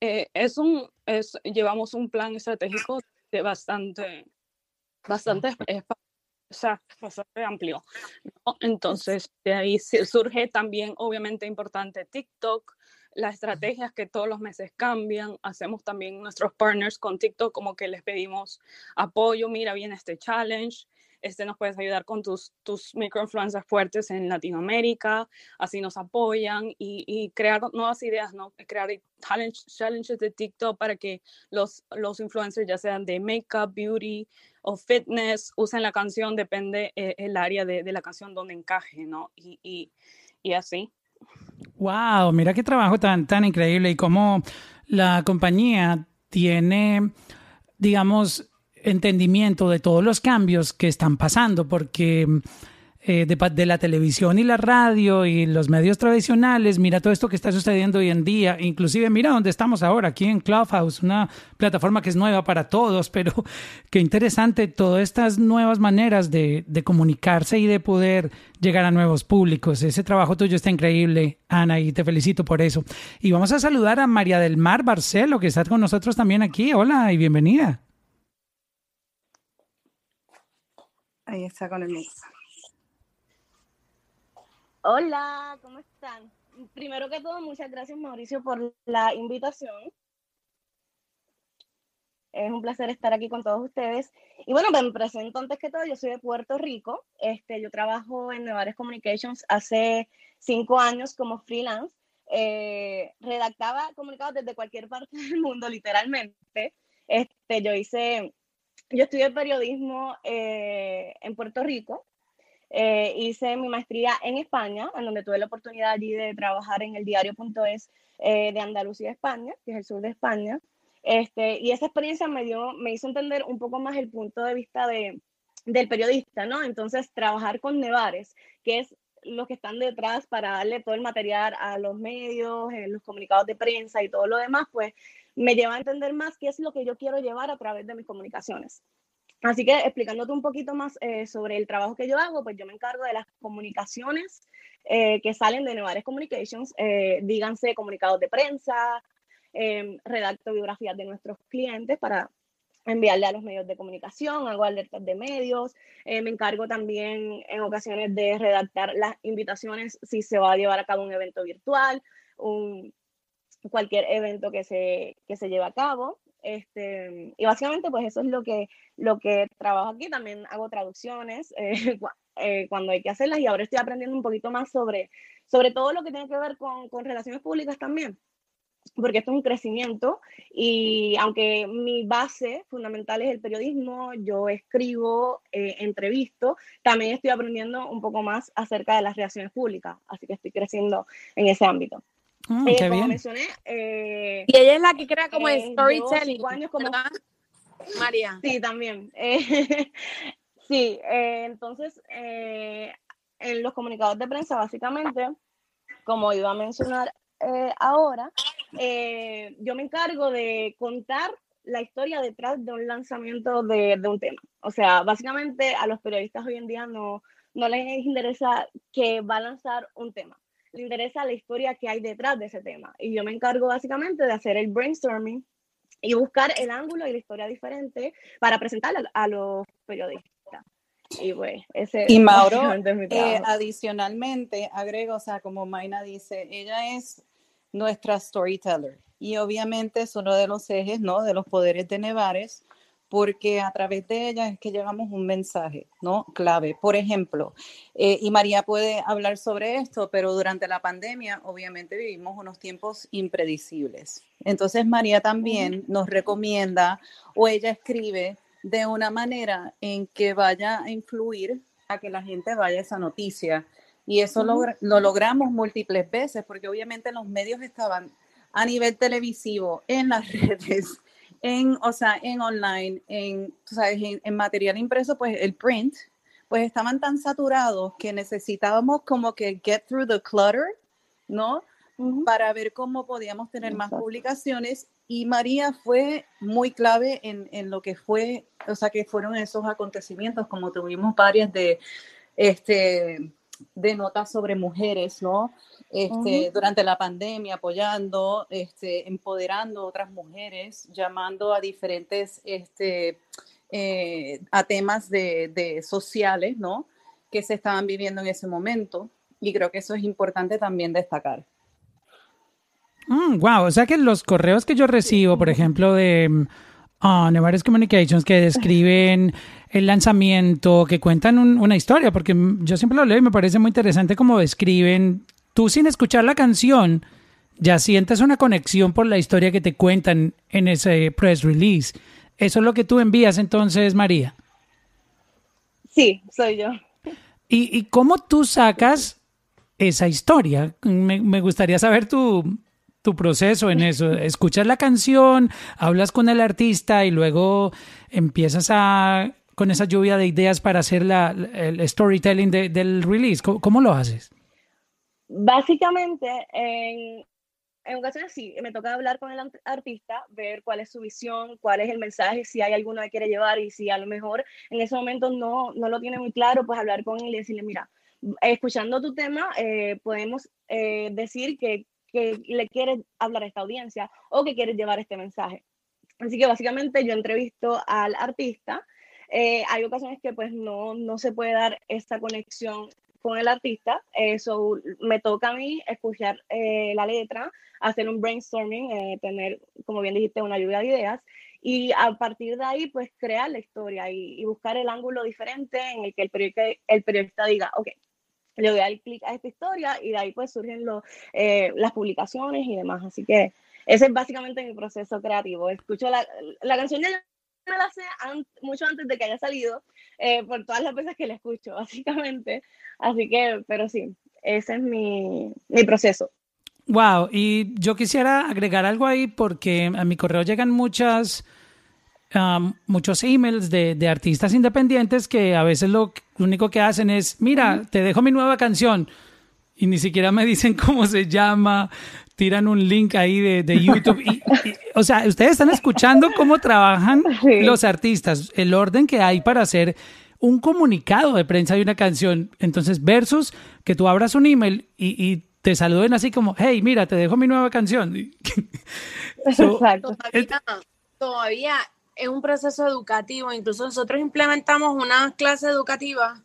eh, es un, es, llevamos un plan estratégico de bastante, bastante, o sea, bastante amplio. Entonces, de ahí surge también, obviamente, importante TikTok, las estrategias que todos los meses cambian. Hacemos también nuestros partners con TikTok, como que les pedimos apoyo, mira, viene este challenge, este nos puedes ayudar con tus, tus microinfluencers fuertes en Latinoamérica, así nos apoyan y, crear nuevas ideas, ¿no? Crear challenges de TikTok para que los, los influencers, ya sean de makeup, beauty o fitness, usen la canción, depende eh, el área de, de, la canción donde encaje, ¿no? Y, y así. Wow, mira qué trabajo tan, tan increíble y cómo la compañía tiene, digamos, entendimiento de todos los cambios que están pasando, porque eh, de, la televisión y la radio y los medios tradicionales, mira todo esto que está sucediendo hoy en día, inclusive mira dónde estamos ahora, aquí en Clubhouse, una plataforma que es nueva para todos, pero qué interesante todas estas nuevas maneras de, de comunicarse y de poder llegar a nuevos públicos. Ese trabajo tuyo está increíble, Ana, y te felicito por eso. Y vamos a saludar a María del Mar Barcelo, que está con nosotros también aquí. Hola y bienvenida. Ahí está con el mix. Hola, ¿cómo están? Primero que todo, muchas gracias Mauricio por la invitación. Es un placer estar aquí con todos ustedes. Y bueno, me presento antes que todo, yo soy de Puerto Rico. Este, yo trabajo en Nevares Communications hace cinco años como freelance. Eh, redactaba comunicados desde cualquier parte del mundo, literalmente. Este, yo hice, yo estudié periodismo eh, en Puerto Rico eh, hice mi maestría en España, en donde tuve la oportunidad allí de trabajar en el diario.es eh, de Andalucía, España, que es el sur de España. Este, y esa experiencia me, dio, me hizo entender un poco más el punto de vista de, del periodista, ¿no? Entonces, trabajar con Nevares, que es los que están detrás para darle todo el material a los medios, eh, los comunicados de prensa y todo lo demás, pues me lleva a entender más qué es lo que yo quiero llevar a través de mis comunicaciones. Así que explicándote un poquito más eh, sobre el trabajo que yo hago, pues yo me encargo de las comunicaciones eh, que salen de Nevares Communications, eh, díganse comunicados de prensa, em, redacto biografías de nuestros clientes para enviarle a los medios de comunicación, hago alertas de medios, me encargo también en ocasiones de redactar las invitaciones si se va a llevar a cabo un evento virtual, un, cualquier evento que se, que se lleve a cabo. Este, y básicamente, pues eso es lo que, lo que trabajo aquí. También hago traducciones eh, eh, cuando hay que hacerlas y ahora estoy aprendiendo un poquito más sobre, sobre todo lo que tiene que ver con, con relaciones públicas también porque esto es un crecimiento y aunque mi base fundamental es el periodismo, yo escribo, eh, entrevisto, también estoy aprendiendo un poco más acerca de las relaciones públicas, así que estoy creciendo en ese ámbito. Mm, Eh, qué como bien. mencioné, eh, Y ella es la que crea como eh, el llevo storytelling. años como. María. Sí, también. Eh, sí, eh, entonces, eh, en los comunicados de prensa, básicamente, como iba a mencionar eh, ahora, eh, yo me encargo de contar la historia detrás de un lanzamiento de, de un tema. O sea, básicamente a los periodistas hoy en día no, no les interesa que va a lanzar un tema. Les interesa la historia que hay detrás de ese tema. Y yo me encargo básicamente de hacer el brainstorming y buscar el ángulo y la historia diferente para presentarla a los periodistas. Y pues, ese Y Mauro, Eh, adicionalmente, agrego, o sea, como Maina dice, ella es nuestra storyteller y obviamente es uno de los ejes, ¿no? De los poderes de Nevares, porque a través de ella es que llevamos un mensaje, ¿no? Clave. Por ejemplo, eh, y María puede hablar sobre esto, pero durante la pandemia, obviamente vivimos unos tiempos impredecibles. Entonces, María también nos recomienda o ella escribe de una manera en que vaya a influir a que la gente vaya a esa noticia. Y eso logra- lo logramos múltiples veces, porque obviamente los medios estaban a nivel televisivo, en las redes, en, o sea, en online, en, tú sabes, en, en material impreso, pues el print, pues estaban tan saturados que necesitábamos como que get through the clutter, ¿no? Ujú. para ver cómo podíamos tener más Exacto. publicaciones y María fue muy clave en, en lo que fue, o sea, que fueron esos acontecimientos, como tuvimos varias de, este, de notas sobre mujeres, ¿no? Este, Ujú. Durante la pandemia, apoyando, este, empoderando a otras mujeres, llamando a diferentes, este, eh, a temas de, de sociales, ¿no? Que se estaban viviendo en ese momento. Y creo que eso es importante también destacar. wow, o sea que los correos que yo recibo, por ejemplo, de mm, ah, Nevares Communications que describen el lanzamiento, que cuentan un- una historia, porque mm, yo siempre lo leo y me parece muy interesante cómo describen, tú sin escuchar la canción, ya sientes una conexión por la historia que te cuentan en ese press release. Eso es lo que tú envías entonces, María. Sí, soy yo. ¿Y, y cómo tú sacas esa historia? Me, me gustaría saber tu, tu proceso en eso. Escuchas la canción, hablas con el artista y luego empiezas a con esa lluvia de ideas para hacer la, el storytelling de- del release. ¿Cómo, cómo lo haces? Básicamente, en, en ocasiones sí, me toca hablar con el artista, ver cuál es su visión, cuál es el mensaje, si hay alguno que quiere llevar y si a lo mejor en ese momento no, no lo tiene muy claro, pues hablar con él y decirle, mira, escuchando tu tema, eh, podemos eh, decir que, que le quieres hablar a esta audiencia o que quieres llevar este mensaje. Así que básicamente yo entrevisto al artista. Eh, hay ocasiones que pues no, no se puede dar esta conexión con el artista. Eso me toca a mí escuchar eh, la letra, hacer un brainstorming, eh, tener, como bien dijiste, una lluvia de ideas y a partir de ahí pues crear la historia y, y buscar el ángulo diferente en el que el periodista, el periodista diga, ok, le doy al clic a esta historia y de ahí pues surgen los, eh, las publicaciones y demás. Así que ese es básicamente mi proceso creativo. Escucho la, la canción ya me la sé an- mucho antes de que haya salido, eh, por todas las veces que la escucho, básicamente. Así que, pero sí, ese es mi, mi proceso. Wow, y yo quisiera agregar algo ahí porque a mi correo llegan muchas, um, muchos emails de, de artistas independientes que a veces lo único que hacen es, mira, te dejo mi nueva canción y ni siquiera me dicen cómo se llama, tiran un link ahí de, de YouTube. Y, y, o sea, ustedes están escuchando cómo trabajan Sí. los artistas, el orden que hay para hacer un comunicado de prensa de una canción. Entonces, versus que tú abras un email y, y te saluden así como, hey, mira, te dejo mi nueva canción. So, Exacto. Todavía, todavía es un proceso educativo. Incluso nosotros implementamos una clase educativa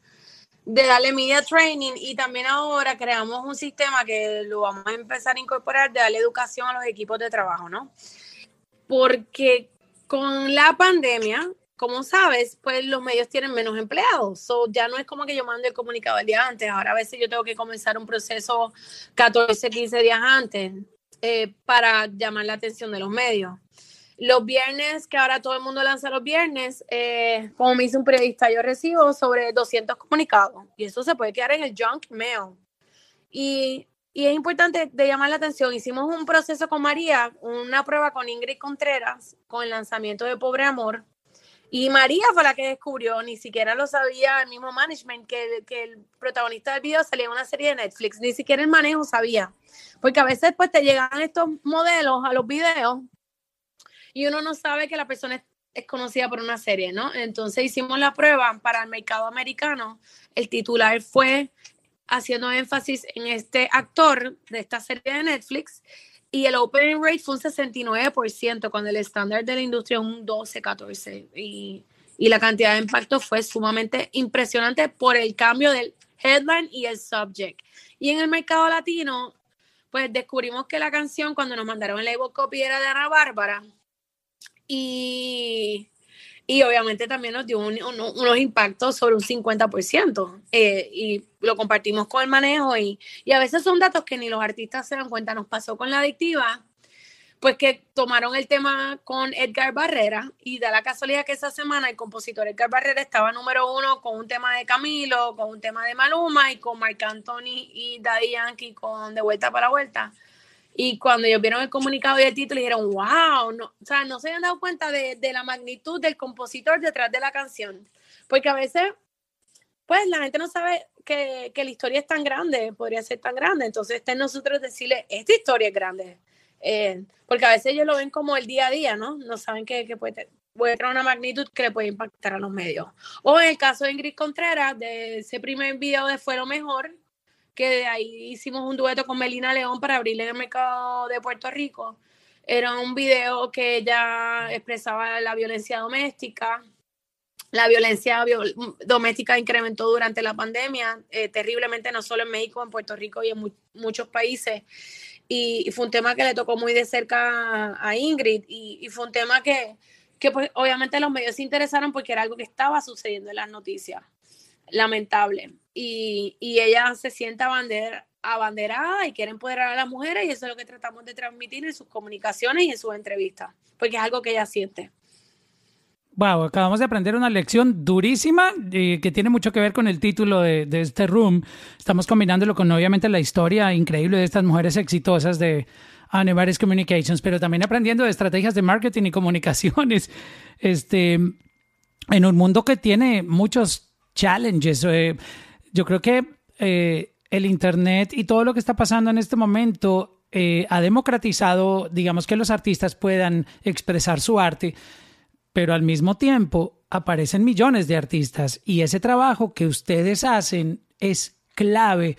de darle media training y también ahora creamos un sistema que lo vamos a empezar a incorporar de darle educación a los equipos de trabajo, ¿no? Porque con la pandemia, como sabes, pues los medios tienen menos empleados. So, ya no es como que yo mando el comunicado el día antes. Ahora a veces yo tengo que comenzar un proceso 14, 15 días antes eh, para llamar la atención de los medios. Los viernes, que ahora todo el mundo lanza los viernes, eh, como me dice un periodista, yo recibo sobre 200 comunicados y eso se puede quedar en el junk mail. Y, y es importante de llamar la atención. Hicimos un proceso con María, una prueba con Ingrid Contreras, con el lanzamiento de Pobre Amor. Y María fue la que descubrió, ni siquiera lo sabía el mismo management, que, que el protagonista del video salía en una serie de Netflix, ni siquiera el manejo sabía. Porque a veces pues te llegan estos modelos a los videos y uno no sabe que la persona es, conocida por una serie, ¿no? Entonces hicimos la prueba para el mercado americano. El titular fue haciendo énfasis en este actor de esta serie de Netflix y el opening rate fue un 69% cuando el estándar de la industria es un 12, 14 y, y la cantidad de impacto fue sumamente impresionante por el cambio del headline y el subject. Y en el mercado latino, pues descubrimos que la canción cuando nos mandaron el label copy era de Ana Bárbara y, obviamente también nos dio unos impactos sobre un 50%. Eh, y lo compartimos con el manejo y, a veces son datos que ni los artistas se dan cuenta. Nos pasó con la adictiva, pues que tomaron el tema con Edgar Barrera y da la casualidad que esa semana el compositor Edgar Barrera estaba número uno con un tema de Camilo, con un tema de Maluma y con Marc Anthony y Daddy Yankee con De Vuelta para Vuelta. Y cuando ellos vieron el comunicado y el título, dijeron, wow, no, o sea, no se habían dado cuenta de, la magnitud del compositor detrás de la canción. Porque a veces, pues la gente no sabe que, la historia es tan grande, podría ser tan grande. Entonces está nosotros decirle, esta historia es grande. Eh, porque a veces ellos lo ven como el día a día, ¿no? No saben que, que puede, puede traer una magnitud que le puede impactar a los medios. O en el caso de Ingrid Contreras, de ese primer video de Fue lo Mejor, que de ahí hicimos un dueto con Melina León para abrirle el mercado de Puerto Rico. Era un video que ella expresaba la violencia doméstica. La violencia doméstica incrementó durante la pandemia eh, terriblemente, no solo en México, en Puerto Rico y en muchos países. Y, fue un tema que le tocó muy de cerca a Ingrid y, fue un tema que, que pues, obviamente los medios se interesaron porque era algo que estaba sucediendo en las noticias. Lamentable y, ella se siente abanderada y quiere empoderar a las mujeres y eso es lo que tratamos de transmitir en sus comunicaciones y en sus entrevistas, porque es algo que ella siente. Wow, acabamos de aprender una lección durísima y que tiene mucho que ver con el título de, este room. Estamos combinándolo con obviamente la historia increíble de estas mujeres exitosas de Anevares Communications, pero también aprendiendo de estrategias de marketing y comunicaciones. Este, en un mundo que tiene muchos challenges. Eh, yo creo que eh, el Internet y todo lo que está pasando en este momento eh, ha democratizado, digamos, que los artistas puedan expresar su arte, pero al mismo tiempo aparecen millones de artistas y ese trabajo que ustedes hacen es clave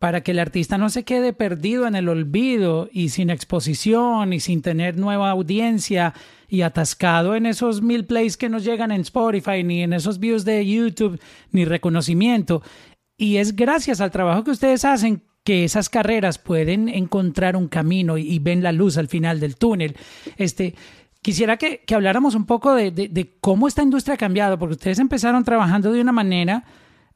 para que el artista no se quede perdido en el olvido y sin exposición y sin tener nueva audiencia y atascado en esos mil plays que nos llegan en Spotify, ni en esos views de YouTube, ni reconocimiento. Y es gracias al trabajo que ustedes hacen que esas carreras pueden encontrar un camino y, ven la luz al final del túnel. Este, quisiera que, habláramos un poco de, cómo esta industria ha cambiado, porque ustedes empezaron trabajando de una manera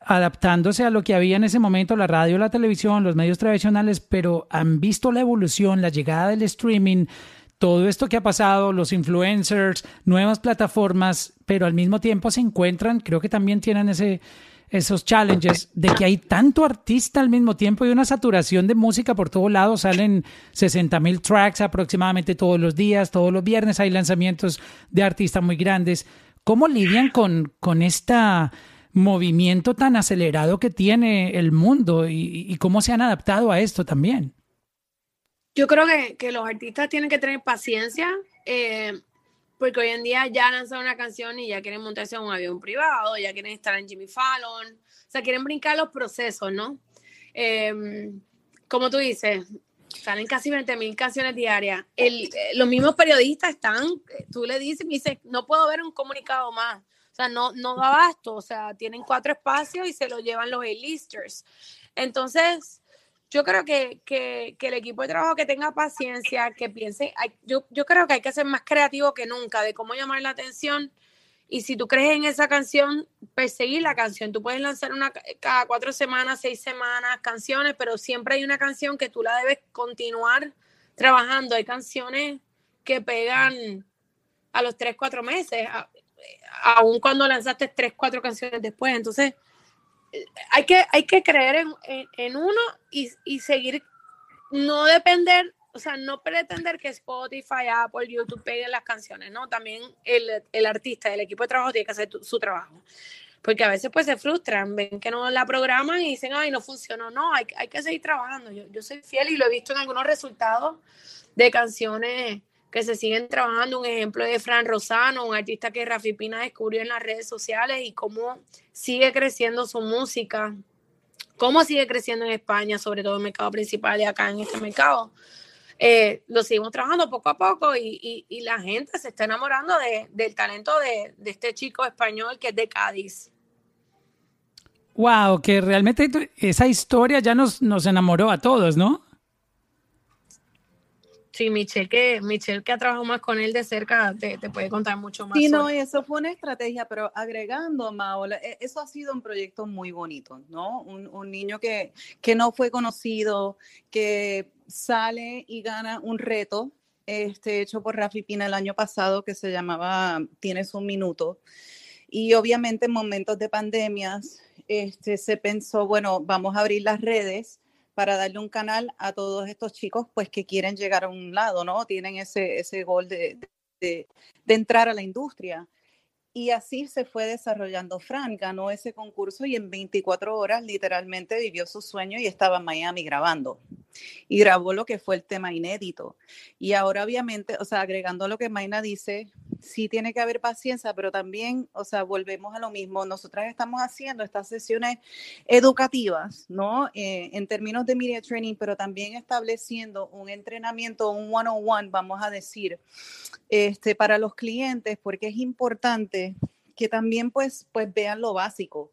adaptándose a lo que había en ese momento, la radio, la televisión, los medios tradicionales, pero han visto la evolución, la llegada del streaming, todo esto que ha pasado, los influencers, nuevas plataformas, pero al mismo tiempo se encuentran, creo que también tienen ese, esos challenges de que hay tanto artista al mismo tiempo y una saturación de música por todos lados. Salen 60 mil tracks aproximadamente todos los días, todos los viernes hay lanzamientos de artistas muy grandes. ¿Cómo lidian con, con este movimiento tan acelerado que tiene el mundo y, cómo se han adaptado a esto también? Yo creo que, que los artistas tienen que tener paciencia. Eh, porque hoy en día ya lanzan una canción y ya quieren montarse en un avión privado, ya quieren estar en Jimmy Fallon, o sea, quieren brincar los procesos, ¿no? Em, como tú dices, salen casi 20 mil canciones diarias. El, los mismos periodistas están, tú le dices, me dices, no puedo ver un comunicado más. O sea, no, no da abasto, o sea, tienen cuatro espacios y se lo llevan los A-listers. Entonces, yo creo que, que, el equipo de trabajo que tenga paciencia, que piense, yo, yo creo que hay que ser más creativo que nunca de cómo llamar la atención. Y si tú crees en esa canción, perseguir la canción. Tú puedes lanzar una cada cuatro semanas, seis semanas, canciones, pero siempre hay una canción que tú la debes continuar trabajando. Hay canciones que pegan a los tres, cuatro meses aún cuando lanzaste tres, cuatro canciones después. Entonces, hay que, hay que creer en, uno y, seguir, no depender, o sea, no pretender que Spotify, Apple, YouTube peguen las canciones, ¿no? También el, artista, el equipo de trabajo tiene que hacer su trabajo. Porque a veces pues se frustran, ven que no la programan y dicen, ay, no funcionó. No, hay, hay que seguir trabajando. Yo, yo soy fiel y lo he visto en algunos resultados de canciones que se siguen trabajando. Un ejemplo de Fran Rosano, un artista que Rafi Pina descubrió en las redes sociales y cómo sigue creciendo su música, cómo sigue creciendo en España, sobre todo en el mercado principal y acá en este mercado. Eh, lo seguimos trabajando poco a poco y, la gente se está enamorando del talento de, este chico español que es de Cádiz. Wow, que realmente esa historia ya nos, nos enamoró a todos, ¿no? Sí, Michelle que, Michelle, que ha trabajado más con él de cerca, te, puede contar mucho más. Sí, no, eso fue una estrategia, pero agregando, Maola, e, eso ha sido un proyecto muy bonito, ¿no? Un, niño que, que no fue conocido, que sale y gana un reto este, hecho por Rafi Pina el año pasado que se llamaba Tienes un minuto. Y obviamente en momentos de pandemias este, se pensó, bueno, vamos a abrir las redes para darle un canal a todos estos chicos pues que quieren llegar a un lado, ¿no? Tienen ese, ese gol de, de, de entrar a la industria. Y así se fue desarrollando. Fran ganó ese concurso y en 24 horas literalmente vivió su sueño y estaba en Miami grabando. Y grabó lo que fue el tema inédito. Y ahora obviamente, o sea, agregando lo que Maina dice, sí tiene que haber paciencia, pero también, o sea, volvemos a lo mismo. Nosotras estamos haciendo estas sesiones educativas, ¿no? Eh, en términos de media training, pero también estableciendo un entrenamiento, un one-on-one, vamos a decir, este, para los clientes, porque es importante que también pues, pues vean lo básico,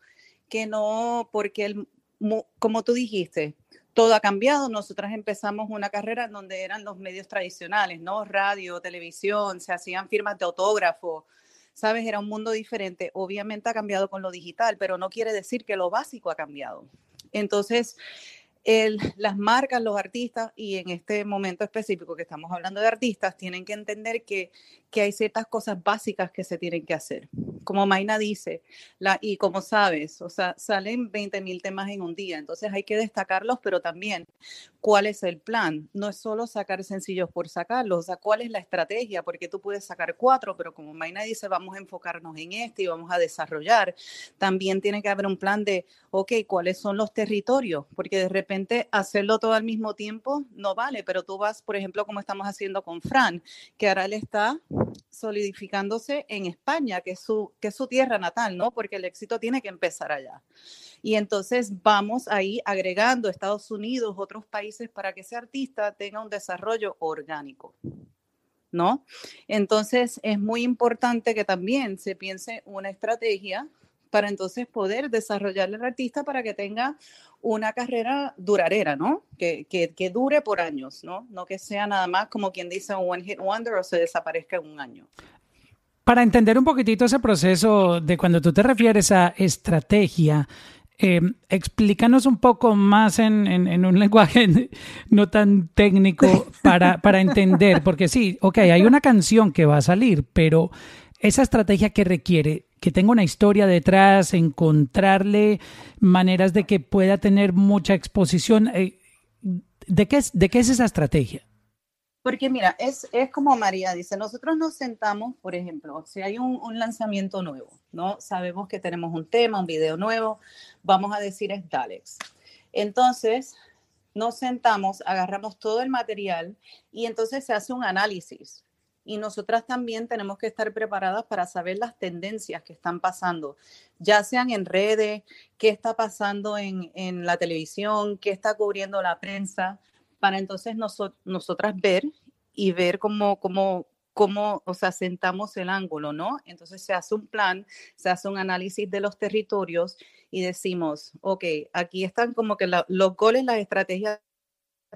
que no, porque el, como tú dijiste, todo ha cambiado. Nosotras empezamos una carrera en donde eran los medios tradicionales, ¿no? Radio, televisión, se hacían firmas de autógrafo, ¿sabes? Era un mundo diferente. Obviamente ha cambiado con lo digital, pero no quiere decir que lo básico ha cambiado. Entonces, las marcas, los artistas, y en este momento específico que estamos hablando de artistas, tienen que entender que, que hay ciertas cosas básicas que se tienen que hacer. Como Maina dice, la, y como sabes, o sea, salen 20 mil temas en un día, entonces hay que destacarlos, pero también cuál es el plan. No es solo sacar sencillos por sacarlos, o sea, cuál es la estrategia, porque tú puedes sacar cuatro, pero como Maina dice, vamos a enfocarnos en este y vamos a desarrollar. También tiene que haber un plan de, ok, ¿cuáles son los territorios? Porque de repente hacerlo todo al mismo tiempo no vale, pero tú vas, por ejemplo, como estamos haciendo con Fran, que ahora él está solidificándose en España, que es su, que es su tierra natal, ¿no? Porque el éxito tiene que empezar allá. Y entonces vamos ahí agregando Estados Unidos, otros países, para que ese artista tenga un desarrollo orgánico. ¿No? Entonces es muy importante que también se piense una estrategia para entonces poder desarrollar al artista para que tenga una carrera duradera, ¿no? Que, que, dure por años, ¿no? No que sea nada más como quien dice un one hit wonder o se desaparezca en un año. Para entender un poquitito ese proceso de cuando tú te refieres a estrategia, eh, explícanos un poco más en, un lenguaje no tan técnico para, para entender, porque sí, ok, hay una canción que va a salir, pero esa estrategia que requiere que tenga una historia detrás, encontrarle maneras de que pueda tener mucha exposición. Eh, ¿De qué es, de qué es esa estrategia? Porque mira, es, es como María dice, nosotros nos sentamos, por ejemplo, si hay un, lanzamiento nuevo, ¿no? Sabemos que tenemos un tema, un video nuevo, vamos a decir es Dalex. Entonces, nos sentamos, agarramos todo el material y entonces se hace un análisis y nosotras también tenemos que estar preparadas para saber las tendencias que están pasando, ya sean en redes, qué está pasando en, la televisión, qué está cubriendo la prensa, para entonces nosotras ver y ver cómo, cómo cómo, o sea, sentamos el ángulo, ¿no? Entonces se hace un plan, se hace un análisis de los territorios y decimos, ok, aquí están como que los goles, las estrategias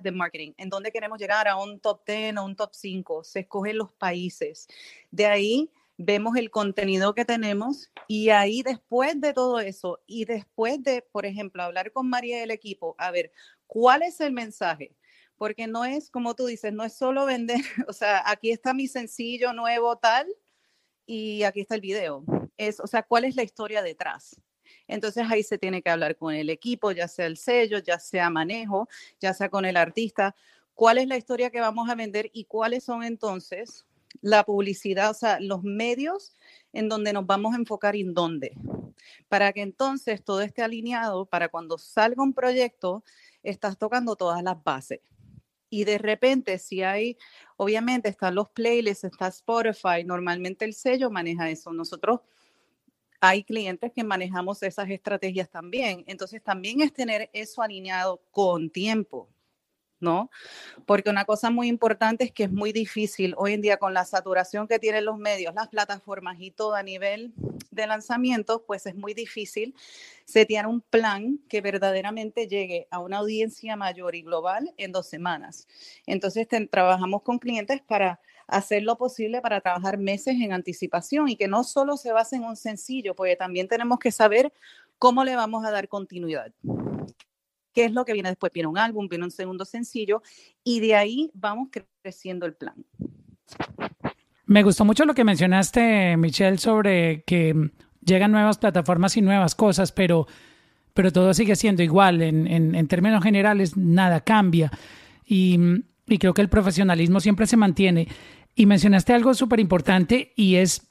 de marketing, en dónde queremos llegar a un top 10 o un top 5, se escogen los países. De ahí vemos el contenido que tenemos y ahí después de todo eso y después de, por ejemplo, hablar con María y el equipo, a ver, ¿cuál es el mensaje? Porque no es, como tú dices, no es solo vender, o sea, aquí está mi sencillo nuevo tal y aquí está el video. Es, o sea, ¿cuál es la historia detrás? Entonces ahí se tiene que hablar con el equipo, ya sea el sello, ya sea manejo, ya sea con el artista. ¿Cuál es la historia que vamos a vender y cuáles son entonces la publicidad, o sea, los medios en donde nos vamos a enfocar y en dónde? Para que entonces todo esté alineado, para cuando salga un proyecto, estás tocando todas las bases. Y de repente, si hay, obviamente están los playlists, está Spotify, normalmente el sello maneja eso. Nosotros hay clientes que manejamos esas estrategias también. Entonces también es tener eso alineado con tiempo. ¿No? Porque una cosa muy importante es que es muy difícil hoy en día con la saturación que tienen los medios, las plataformas y todo a nivel de lanzamiento, pues es muy difícil setear un plan que verdaderamente llegue a una audiencia mayor y global en dos semanas. Entonces trabajamos con clientes para hacer lo posible para trabajar meses en anticipación y que no solo se base en un sencillo, porque también tenemos que saber cómo le vamos a dar continuidad. ¿Qué es lo que viene después? Viene un álbum, viene un segundo sencillo y de ahí vamos creciendo el plan. Me gustó mucho lo que mencionaste, Michelle, sobre que llegan nuevas plataformas y nuevas cosas, pero, pero todo sigue siendo igual. En, en, en términos generales, nada cambia. Y y creo que el profesionalismo siempre se mantiene. Y mencionaste algo súper importante y es,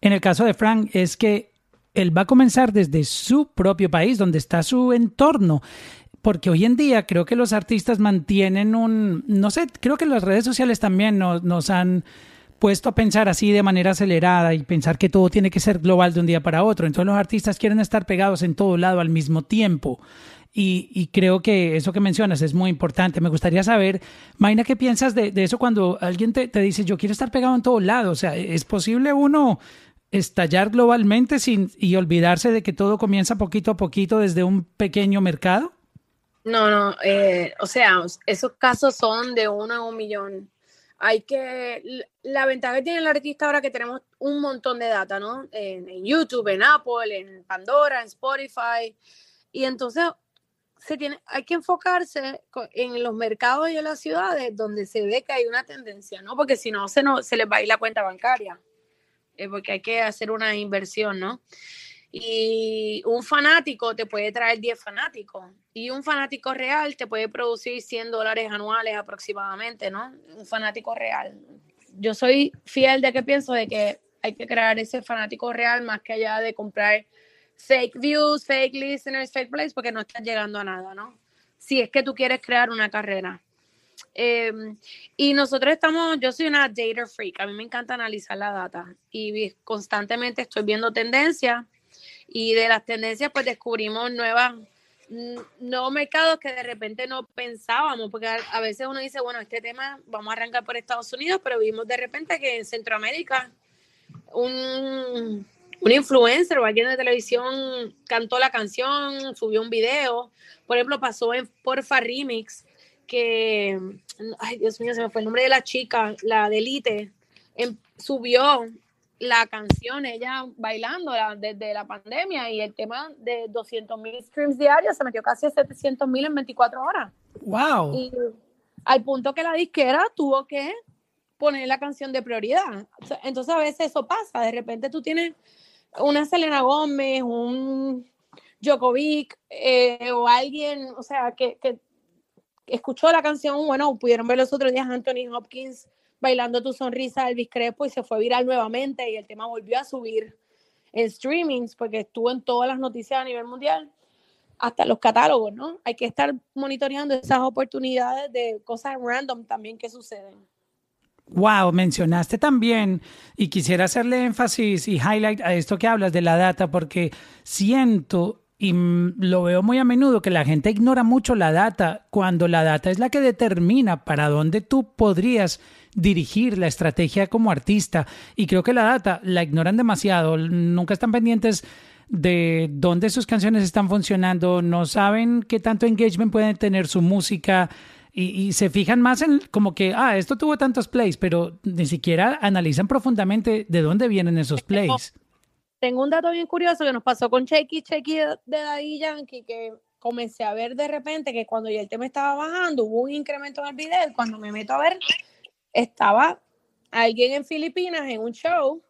en el caso de Frank, es que él va a comenzar desde su propio país, donde está su entorno. Porque hoy en día creo que los artistas mantienen un, no sé, creo que las redes sociales también nos, han puesto a pensar así de manera acelerada y pensar que todo tiene que ser global de un día para otro. Entonces los artistas quieren estar pegados en todo lado al mismo tiempo. Y, creo que eso que mencionas es muy importante. Me gustaría saber, Maina, ¿qué piensas de, eso cuando alguien te, dice, yo quiero estar pegado en todos lados? O sea, ¿es posible uno estallar globalmente sin, y olvidarse de que todo comienza poquito a poquito desde un pequeño mercado? No, no, eh, o sea, esos casos son de uno a un millón. Hay que, la ventaja que tiene el artista ahora que tenemos un montón de data, ¿no? en YouTube, en Apple, en Pandora, en Spotify. Y entonces se tiene, hay que enfocarse en los mercados y en las ciudades donde se ve que hay una tendencia, ¿no? Porque si no, se, no, se les va a ir la cuenta bancaria, eh, porque hay que hacer una inversión, ¿no? Y un fanático te puede traer 10 fanáticos y un fanático real te puede producir 100 dólares anuales aproximadamente, ¿no? Un fanático real. Yo soy fiel de que pienso de que hay que crear ese fanático real más que allá de comprar fake views, fake listeners, fake plays, porque no estás llegando a nada, ¿no? Si es que tú quieres crear una carrera. Em, y nosotros estamos, yo soy una data freak, a mí me encanta analizar la data y constantemente estoy viendo tendencias y de las tendencias pues descubrimos nuevas, nuevos mercados que de repente no pensábamos, porque a, veces uno dice, bueno, este tema vamos a arrancar por Estados Unidos, pero vimos de repente que en Centroamérica un, un influencer o alguien de televisión cantó la canción, subió un video. Por ejemplo, pasó en Porfa Remix, que, ay Dios mío, se me fue el nombre de la chica, la de Elite, em, subió la canción, ella bailando desde la pandemia y el tema de 200 mil streams diarios se metió casi a 700 mil en 24 horas. ¡Wow! Y al punto que la disquera tuvo que poner la canción de prioridad. Entonces a veces eso pasa, de repente tú tienes una Selena Gómez, un Djokovic eh, o alguien, o sea, que, que, escuchó la canción, bueno, pudieron ver los otros días Anthony Hopkins bailando Tu Sonrisa, Elvis Crespo y se fue viral nuevamente y el tema volvió a subir en streamings porque estuvo en todas las noticias a nivel mundial, hasta los catálogos, ¿no? Hay que estar monitoreando esas oportunidades de cosas random también que suceden. Wow, mencionaste también, y quisiera hacerle énfasis y highlight a esto que hablas de la data, porque siento, y lo veo muy a menudo que la gente ignora mucho la data cuando la data es la que determina para dónde tú podrías dirigir la estrategia como artista y creo que la data la ignoran demasiado, nunca están pendientes de dónde sus canciones están funcionando, no saben qué tanto engagement pueden tener su música y, se fijan más en como que, ah, esto tuvo tantos plays, pero ni siquiera analizan profundamente de dónde vienen esos plays. Tengo un dato bien curioso que nos pasó con Checky Checky de Daddy Yankee, que comencé a ver de repente que cuando ya el tema estaba bajando, hubo un incremento en el video cuando me meto a ver, estaba alguien en Filipinas en un show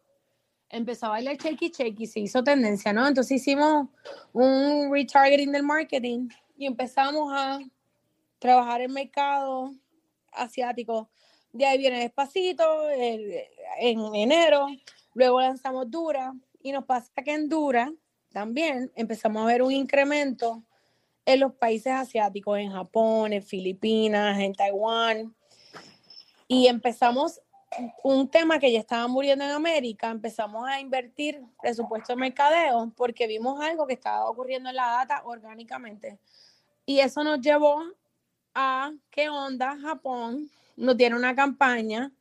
empezó a bailar Checky Checky, se hizo tendencia, ¿no? Entonces hicimos un retargeting del marketing y empezamos a trabajar el mercado asiático. De ahí viene Despacito en enero, luego lanzamos Dura y nos pasa que en Dura también empezamos a ver un incremento en los países asiáticos, en Japón, en Filipinas, en Taiwán. Y empezamos un tema que ya estaba muriendo en América, empezamos a invertir presupuesto de mercadeo porque vimos algo que estaba ocurriendo en la data orgánicamente. Y eso nos llevó a qué onda Japón nos tiene una campaña.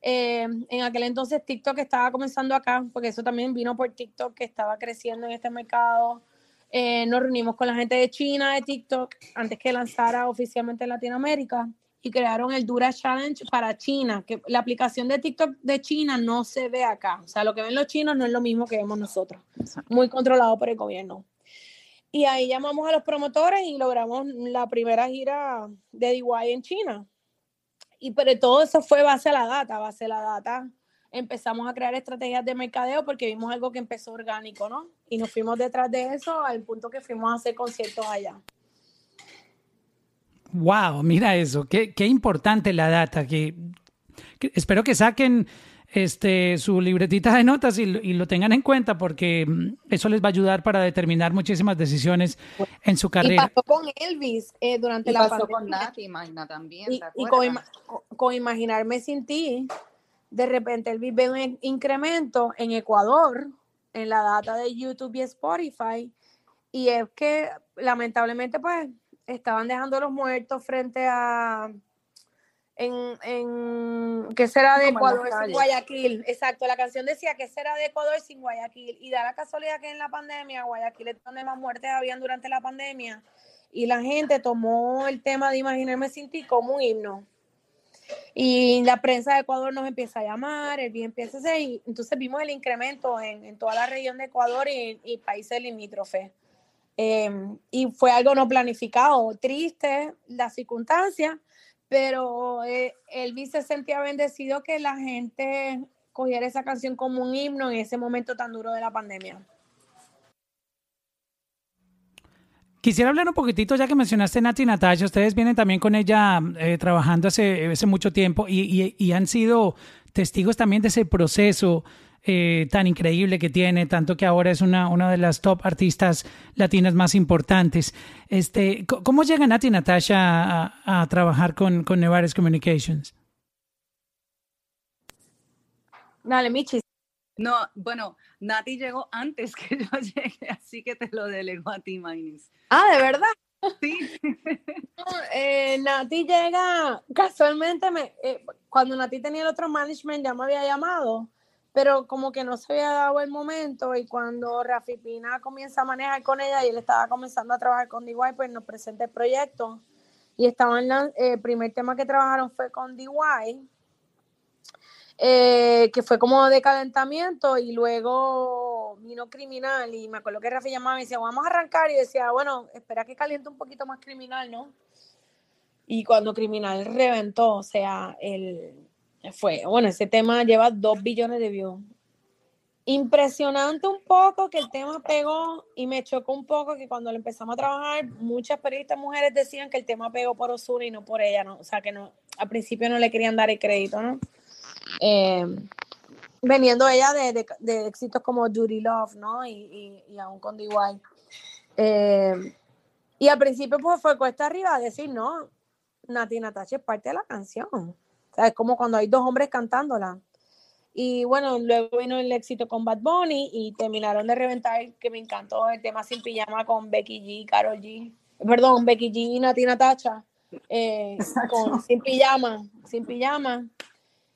Eh, en aquel entonces TikTok estaba comenzando acá, porque eso también vino por TikTok que estaba creciendo en este mercado. Eh, nos reunimos con la gente de China de TikTok antes que lanzara oficialmente en Latinoamérica y crearon el Dura Challenge para China, que la aplicación de TikTok de China no se ve acá. O sea, lo que ven los chinos no es lo mismo que vemos nosotros. Muy controlado por el gobierno. Y ahí llamamos a los promotores y logramos la primera gira de DIY en China. Y pero todo eso fue base a la data, base a la data. Empezamos a crear estrategias de mercadeo porque vimos algo que empezó orgánico, ¿no? Y nos fuimos detrás de eso al punto que fuimos a hacer conciertos allá. Wow, mira eso, qué, qué importante la data. Que, espero que saquen este, su libretita de notas y, lo tengan en cuenta porque mm, eso les va a ayudar para determinar muchísimas decisiones en su carrera. Y pasó con Elvis eh, durante la pasó con Nati, Magna también. Y, con, con, Imaginarme sin ti, de repente Elvis ve un incremento en Ecuador en la data de YouTube y Spotify. Y es que lamentablemente, pues, estaban dejando los muertos frente a en, en ¿qué será de Ecuador sin Guayaquil? Exacto, la canción decía que será de Ecuador sin Guayaquil y da la casualidad que en la pandemia Guayaquil es donde más muertes habían durante la pandemia y la gente tomó el tema de Imaginarme sin ti como un himno. Y la prensa de Ecuador nos empieza a llamar, el bien empieza a hacer, y entonces vimos el incremento en, en toda la región de Ecuador y, y países limítrofes. Em, y fue algo no planificado, triste la circunstancia, pero eh, Elvis se sentía bendecido que la gente cogiera esa canción como un himno en ese momento tan duro de la pandemia. Quisiera hablar un poquitito, ya que mencionaste Nati Natasha, ustedes vienen también con ella eh, trabajando hace, hace, mucho tiempo y, y, y, han sido testigos también de ese proceso eh, tan increíble que tiene, tanto que ahora es una, una de las top artistas latinas más importantes. Este, ¿Cómo llega Nati Natasha a, trabajar con, con Nevares Communications? Dale, Michi. No, bueno, Nati llegó antes que yo llegué, así que te lo delego a ti, Mainis. Ah, ¿de verdad? Sí. eh, Nati llega, casualmente, me, eh, cuando Nati tenía el otro management ya me había llamado pero como que no se había dado el momento y cuando Rafi Pina comienza a manejar con ella y él estaba comenzando a trabajar con DY, pues nos presenta el proyecto. Y estaban el eh, primer tema que trabajaron fue con DY, eh, que fue como de calentamiento y luego vino criminal. Y me acuerdo que Rafi llamaba y decía, vamos a arrancar y decía, bueno, espera que caliente un poquito más criminal, ¿no? Y cuando criminal reventó, o sea, el fue, bueno, ese tema lleva dos billones de views. Impresionante un poco que el tema pegó y me chocó un poco que cuando lo empezamos a trabajar, muchas periodistas mujeres decían que el tema pegó por Osuna y no por ella, ¿no? O sea, que no, al principio no le querían dar el crédito, ¿no? Eh, veniendo ella de, de, éxitos como Duty Love, ¿no? Y, y, aún con DY. Eh, y al principio pues fue cuesta arriba decir, no, Nati Natacha es parte de la canción. Es como cuando hay dos hombres cantándola. Y bueno, luego vino el éxito con Bad Bunny y terminaron de reventar, que me encantó el tema Sin Pijama con Becky G, Carol G, perdón, Becky G y Natina Tacha, eh, con Sin Pijama, Sin Pijama.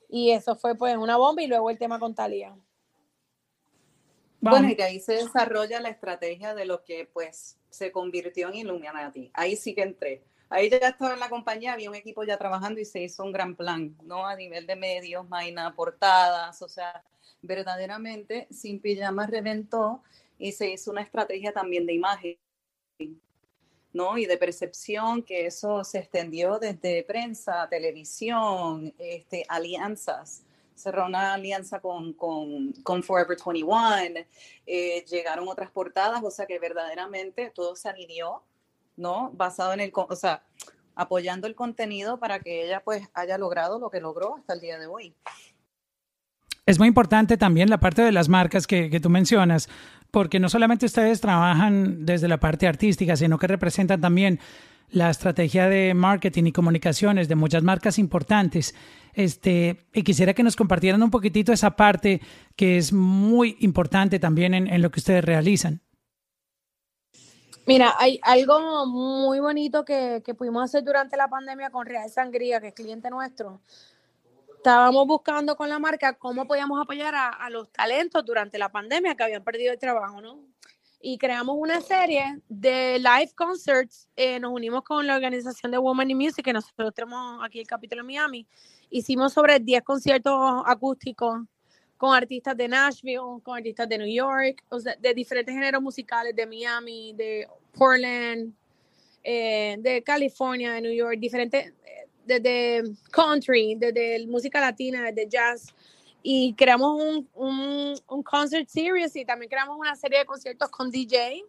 Y eso fue pues una bomba y luego el tema con Talía. Bueno, y que ahí se desarrolla la estrategia de lo que pues se convirtió en Illuminati. Ahí sí que entré ahí ya estaba en la compañía, había un equipo ya trabajando y se hizo un gran plan, ¿no? A nivel de medios, maina, portadas, o sea, verdaderamente Sin Pijama reventó y se hizo una estrategia también de imagen, ¿no? Y de percepción, que eso se extendió desde prensa, televisión, este, alianzas. Cerró una alianza con, con, con Forever 21, eh, llegaron otras portadas, o sea que verdaderamente todo se alineó ¿no? Basado en el, o sea, apoyando el contenido para que ella pues haya logrado lo que logró hasta el día de hoy. Es muy importante también la parte de las marcas que, que tú mencionas, porque no solamente ustedes trabajan desde la parte artística, sino que representan también la estrategia de marketing y comunicaciones de muchas marcas importantes. Este, y quisiera que nos compartieran un poquitito esa parte que es muy importante también en, en lo que ustedes realizan. Mira, hay algo muy bonito que, pudimos hacer durante la pandemia con Real Sangría, que es cliente nuestro. Estábamos buscando con la marca cómo podíamos apoyar a, los talentos durante la pandemia que habían perdido el trabajo, ¿no? Y creamos una serie de live concerts. Eh, nos unimos con la organización de Women in Music, que nosotros tenemos aquí el capítulo en Miami. Hicimos sobre 10 conciertos acústicos con artistas de Nashville, con artistas de New York, o sea, de diferentes géneros musicales, de Miami, de Portland, eh, de California, de New York, diferentes, desde country, desde música latina, desde jazz. Y creamos un, un, un concert series y también creamos una serie de conciertos con DJ.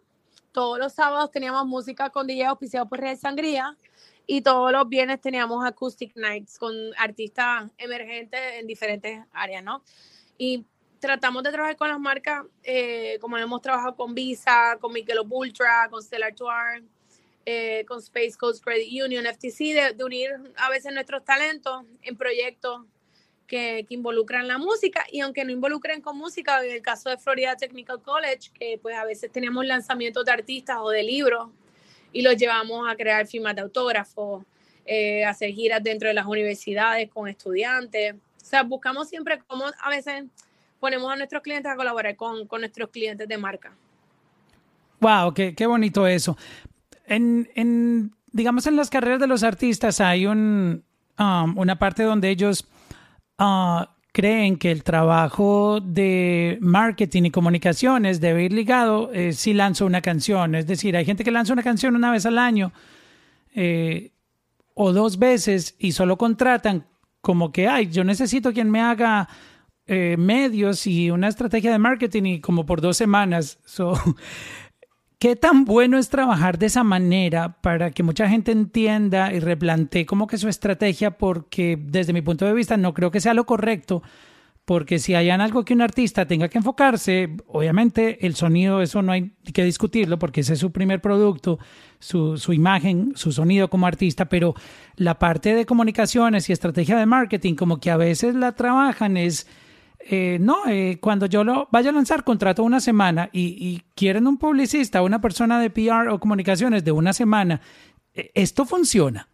Todos los sábados teníamos música con DJ auspiciado por Red Sangría y todos los viernes teníamos acoustic nights con artistas emergentes en diferentes áreas, ¿no? Y tratamos de trabajar con las marcas, eh, como hemos trabajado con Visa, con Michelob Ultra, con Stellar Tour, eh, con Space Coast Credit Union, FTC, de, unir a veces nuestros talentos en proyectos que, que, involucran la música. Y aunque no involucren con música, en el caso de Florida Technical College, que pues a veces tenemos lanzamientos de artistas o de libros y los llevamos a crear firmas de autógrafos, eh, hacer giras dentro de las universidades con estudiantes o sea, buscamos siempre cómo a veces ponemos a nuestros clientes a colaborar con, nuestros clientes de marca. Wow, qué, qué bonito eso. En, en, digamos, en las carreras de los artistas hay un, um, una parte donde ellos uh, creen que el trabajo de marketing y comunicaciones debe ir ligado eh, si lanzo una canción. Es decir, hay gente que lanza una canción una vez al año eh, o dos veces y solo contratan como que, ay, yo necesito quien me haga eh, medios y una estrategia de marketing y como por dos semanas. So, ¿Qué tan bueno es trabajar de esa manera para que mucha gente entienda y replantee como que su estrategia? Porque desde mi punto de vista no creo que sea lo correcto porque si hay algo que un artista tenga que enfocarse, obviamente el sonido, eso no hay que discutirlo, porque ese es su primer producto, su, su imagen, su sonido como artista, pero la parte de comunicaciones y estrategia de marketing, como que a veces la trabajan es, eh, no, eh, cuando yo lo vaya a lanzar, contrato una semana y, y quieren un publicista, una persona de PR o comunicaciones de una semana, eh, ¿esto funciona?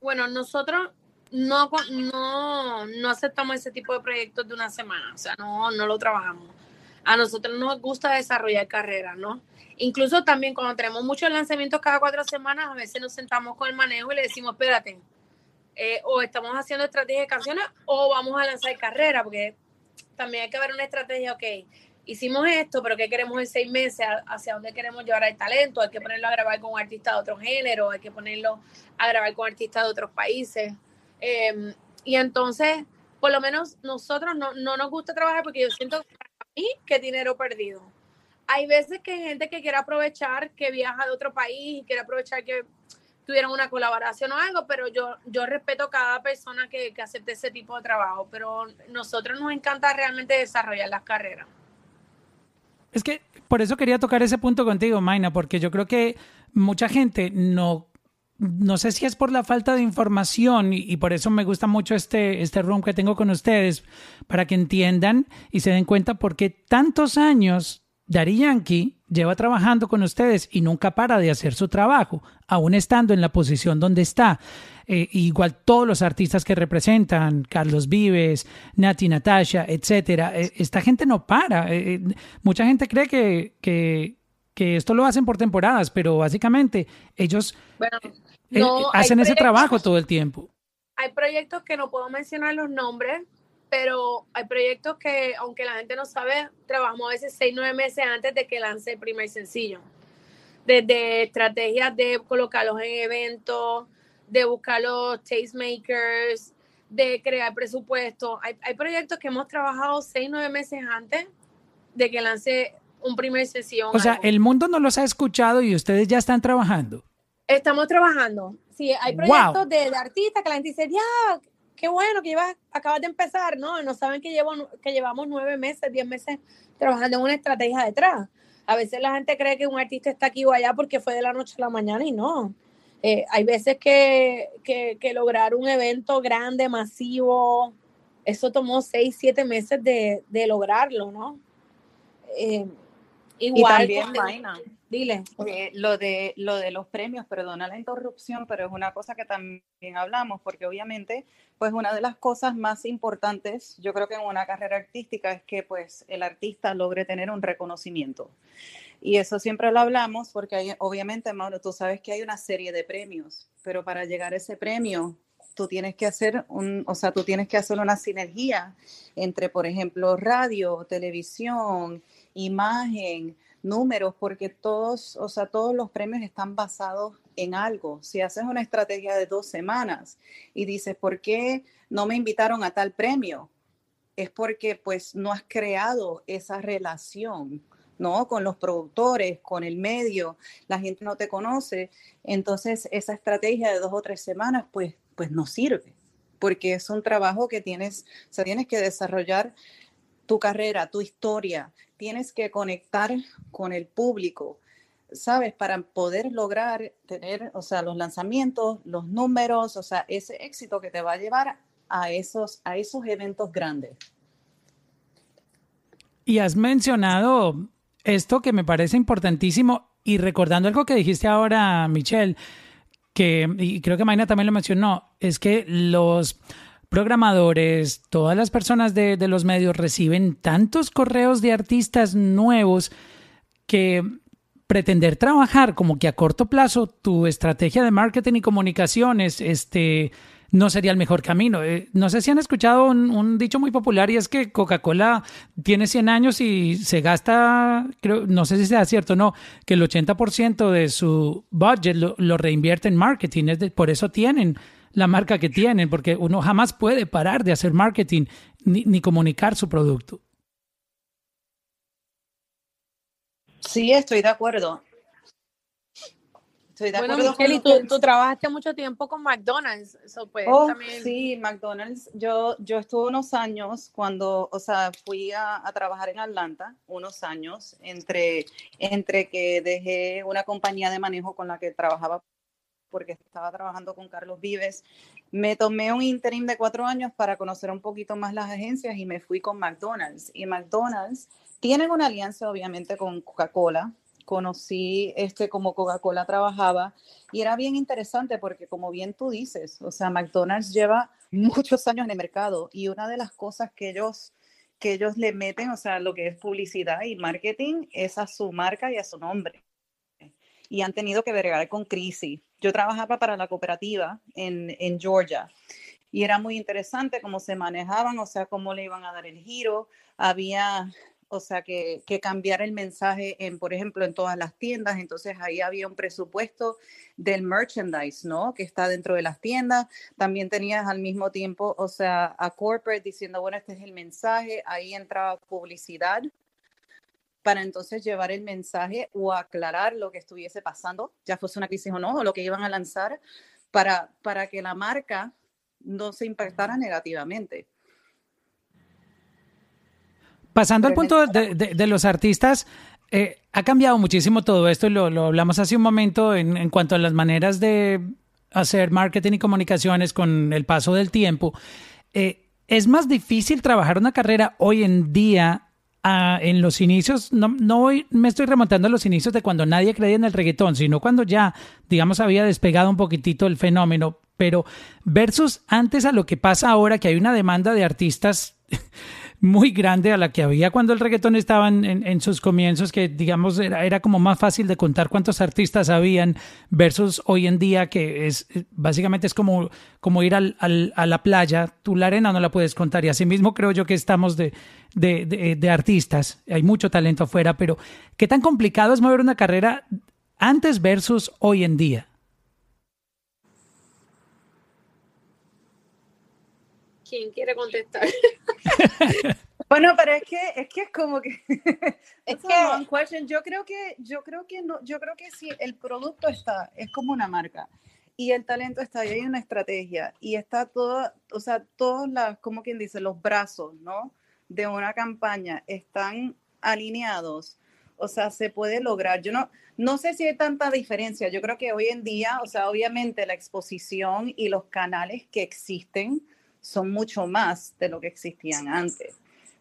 Bueno, nosotros no, no, no aceptamos ese tipo de proyectos de una semana, o sea, no, no lo trabajamos. A nosotros nos gusta desarrollar carreras, ¿no? Incluso también cuando tenemos muchos lanzamientos cada cuatro semanas, a veces nos sentamos con el manejo y le decimos, espérate, eh, o estamos haciendo estrategia de canciones o vamos a lanzar carrera, porque también hay que ver una estrategia, ok, hicimos esto, pero ¿qué queremos en seis meses? ¿Hacia dónde queremos llevar el talento? Hay que ponerlo a grabar con un artista de otro género, hay que ponerlo a grabar con artistas de otros países. Em, y entonces, por lo menos nosotros no, no nos gusta trabajar porque yo siento para mí que dinero perdido. Hay veces que hay gente que quiere aprovechar que viaja de otro país y quiere aprovechar que tuvieran una colaboración o algo, pero yo, yo respeto cada persona que, que acepte ese tipo de trabajo, pero nosotros nos encanta realmente desarrollar las carreras. Es que por eso quería tocar ese punto contigo, Maina, porque yo creo que mucha gente no no sé si es por la falta de información y, por eso me gusta mucho este, este room que tengo con ustedes, para que entiendan y se den cuenta por qué tantos años Dari Yankee lleva trabajando con ustedes y nunca para de hacer su trabajo, aún estando en la posición donde está. Eh, igual todos los artistas que representan, Carlos Vives, Nati Natasha, etcétera, eh, esta gente no para. Eh, mucha gente cree que, que, que, esto lo hacen por temporadas, pero básicamente ellos hacen ese trabajo todo el tiempo. Hay proyectos que no puedo mencionar los nombres, pero hay proyectos que, aunque la gente no sabe, trabajamos a veces seis, nueve meses antes de que lance el primer sencillo. Desde estrategias de colocarlos en eventos, de buscar los tastemakers, de crear presupuesto. Hay, hay proyectos que hemos trabajado seis, nueve meses antes de que lance un primer sencillo. O sea, el mundo no los ha escuchado y ustedes ya están trabajando. Estamos trabajando. Sí, hay proyectos de, de, artistas que la gente dice, ya, qué bueno que llevas, acabas de empezar, ¿no? No saben que, llevo, que llevamos nueve meses, diez meses trabajando en una estrategia detrás. A veces la gente cree que un artista está aquí o allá porque fue de la noche a la mañana y no. Eh, hay veces que, que, lograr un evento grande, masivo, eso tomó seis, siete meses de, de lograrlo, ¿no? Eh, igual. Y también, Dile. lo, de, lo de los premios, perdona la interrupción, pero es una cosa que también hablamos, porque obviamente, pues una de las cosas más importantes, yo creo que en una carrera artística, es que pues el artista logre tener un reconocimiento. Y eso siempre lo hablamos porque hay, obviamente, Mauro, tú sabes que hay una serie de premios, pero para llegar a ese premio, tú tienes que hacer un, o sea, tú tienes que hacer una sinergia entre, por ejemplo, radio, televisión, imagen, números, porque todos, o sea, todos los premios están basados en algo. Si haces una estrategia de dos semanas y dices, ¿por qué no me invitaron a tal premio? Es porque pues no has creado esa relación, ¿no? Con los productores, con el medio, la gente no te conoce. Entonces, esa estrategia de dos o tres semanas, pues, pues no sirve, porque es un trabajo que tienes, o tienes que desarrollar tu carrera, tu historia, tienes que conectar con el público, ¿sabes? Para poder lograr tener, o sea, los lanzamientos, los números, o sea, ese éxito que te va a llevar a esos, a esos eventos grandes. Y has mencionado esto que me parece importantísimo y recordando algo que dijiste ahora, Michelle, que y creo que Maina también lo mencionó, es que los programadores, todas las personas de, los medios reciben tantos correos de artistas nuevos que pretender trabajar como que a corto plazo tu estrategia de marketing y comunicaciones este, no sería el mejor camino. Eh, no sé si han escuchado un, dicho muy popular y es que Coca-Cola tiene 100 años y se gasta, creo, no sé si sea cierto o no, que el 80% de su budget lo, reinvierte en marketing. Es por eso tienen la marca que tienen, porque uno jamás puede parar de hacer marketing ni, comunicar su producto. Sí, estoy de acuerdo. Estoy de acuerdo tú, tú, trabajaste mucho tiempo con McDonald's. pues, oh, Sí, McDonald's. Yo, yo estuve unos años cuando, o sea, fui a, a, trabajar en Atlanta, unos años, entre, entre que dejé una compañía de manejo con la que trabajaba porque estaba trabajando con Carlos Vives. Me tomé un interim de cuatro años para conocer un poquito más las agencias y me fui con McDonald's. Y McDonald's tienen una alianza obviamente con Coca-Cola. Conocí este como Coca-Cola trabajaba y era bien interesante porque como bien tú dices, o sea, McDonald's lleva muchos años en el mercado y una de las cosas que ellos que ellos le meten, o sea, lo que es publicidad y marketing, es a su marca y a su nombre y han tenido que bregar con crisis. Yo trabajaba para la cooperativa en, en Georgia y era muy interesante cómo se manejaban, o sea, cómo le iban a dar el giro. Había, o sea, que, cambiar el mensaje, en, por ejemplo, en todas las tiendas. Entonces ahí había un presupuesto del merchandise, ¿no? Que está dentro de las tiendas. También tenías al mismo tiempo, o sea, a corporate diciendo, bueno, este es el mensaje. Ahí entraba publicidad para entonces llevar el mensaje o aclarar lo que estuviese pasando, ya fuese una crisis o no, o lo que iban a lanzar, para, para que la marca no se impactara negativamente. Pasando al punto de, los artistas, eh, ha cambiado muchísimo todo esto y lo, hablamos hace un momento en, en, cuanto a las maneras de hacer marketing y comunicaciones con el paso del tiempo. Eh, ¿Es más difícil trabajar una carrera hoy en día en los inicios, no, no me estoy remontando a los inicios de cuando nadie creía en el reggaetón, sino cuando ya, digamos, había despegado un poquitito el fenómeno, pero versus antes a lo que pasa ahora, que hay una demanda de artistas muy grande a la que había cuando el reggaetón estaba en, sus comienzos, que digamos era, era, como más fácil de contar cuántos artistas habían versus hoy en día que es básicamente es como, como ir al, al, a la playa, tú la arena no la puedes contar y asimismo creo yo que estamos de, de, de, de artistas, hay mucho talento afuera, pero ¿qué tan complicado es mover una carrera antes versus hoy en día? ¿Quién quiere contestar? bueno, pero es que es que es como que es que yo creo que yo creo que no, yo creo que sí el producto está, es como una marca y el talento está ahí, hay una estrategia y está todo, o sea, todos las, como quien dice, los brazos, ¿no? De una campaña están alineados. O sea, se puede lograr. Yo no, no sé si hay tanta diferencia. Yo creo que hoy en día, o sea, obviamente la exposición y los canales que existen, son mucho más de lo que existían antes.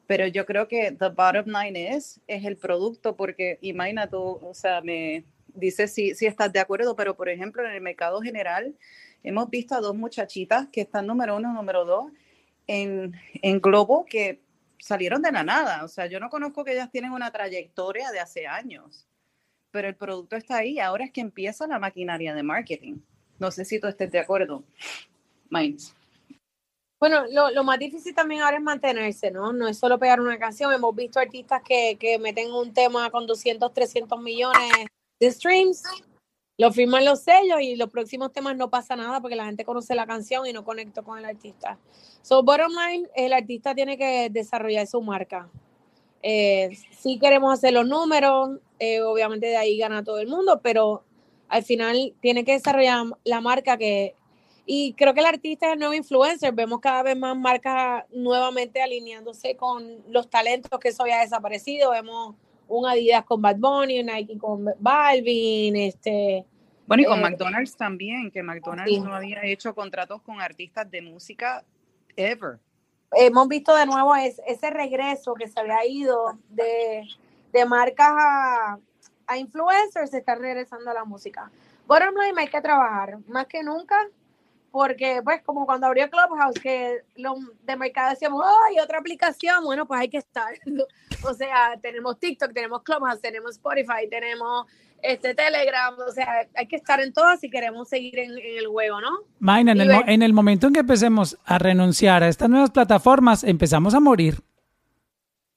Pero yo creo que the bottom line es, es el producto, porque imagina tú, o sea, me dices si, si estás de acuerdo, pero por ejemplo, en el mercado general, hemos visto a dos muchachitas que están número uno, número dos, en, en Globo, que salieron de la nada. O sea, yo no conozco que ellas tienen una trayectoria de hace años, pero el producto está ahí. Ahora es que empieza la maquinaria de marketing. No sé si tú estés de acuerdo. Minds. Bueno, lo, más difícil también ahora es mantenerse, ¿no? No es solo pegar una canción. Hemos visto artistas que, que meten un tema con 200, 300 millones de streams, lo firman los sellos y los próximos temas no pasa nada porque la gente conoce la canción y no conecta con el artista. So, bottom line, el artista tiene que desarrollar su marca. Eh, si queremos hacer los números, eh, obviamente de ahí gana todo el mundo, pero al final tiene que desarrollar la marca que y creo que el artista es el nuevo influencer. Vemos cada vez más marcas nuevamente alineándose con los talentos que eso había desaparecido. Vemos un Adidas con Bad Bunny, un Nike con Balvin, este... Bueno, y con eh, McDonald's también, que McDonald's no había hecho contratos con artistas de música ever. Hemos visto de nuevo ese, regreso que se había ido de, de marcas a, a influencers, se está regresando a la música. Bottom line, hay que trabajar. Más que nunca, porque pues como cuando abrió Clubhouse, que lo de mercado decíamos, ¡ay, otra aplicación! Bueno, pues hay que estar. o sea, tenemos TikTok, tenemos Clubhouse, tenemos Spotify, tenemos este Telegram, o sea, hay que estar en todas si queremos seguir en, el juego, ¿no? Maina, en el, en el momento en que empecemos a renunciar a estas nuevas plataformas, empezamos a morir.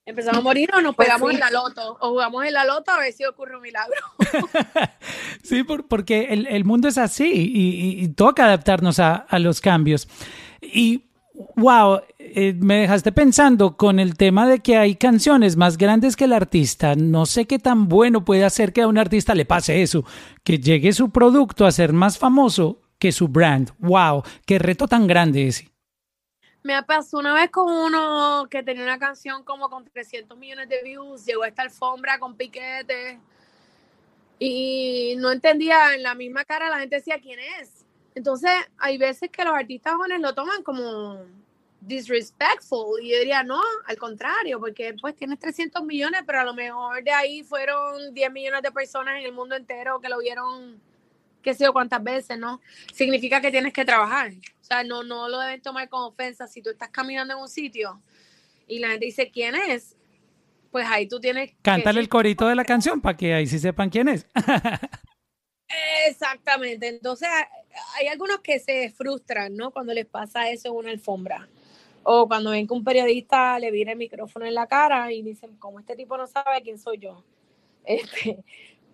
Empezamos a morir o nos pues pegamos en la loto, o jugamos en la loto a ver si ocurre un milagro. sí, porque el, mundo es así y, toca adaptarnos a, los cambios. Y wow, eh, me dejaste pensando con el tema de que hay canciones más grandes que el artista. No sé qué tan bueno puede hacer que a un artista le pase eso, que llegue su producto a ser más famoso que su brand. Wow, qué reto tan grande ese. Me pasó una vez con uno que tenía una canción como con 300 millones de views, llegó a esta alfombra con piquetes y no entendía, en la misma cara la gente decía quién es. Entonces, hay veces que los artistas jóvenes lo toman como disrespectful y yo diría, no, al contrario, porque pues tienes 300 millones, pero a lo mejor de ahí fueron 10 millones de personas en el mundo entero que lo vieron qué sé yo cuántas veces, ¿no? Significa que tienes que trabajar. O sea, no, no lo deben tomar como ofensa. Si tú estás caminando en un sitio y la gente dice quién es, pues ahí tú tienes Cántale el corito de la canción para que ahí sí sepan quién es. Exactamente. Entonces, hay algunos que se frustran, ¿no? Cuando les pasa eso en una alfombra. O cuando ven que un periodista le viene el micrófono en la cara y dicen, como este tipo no sabe quién soy yo. Este,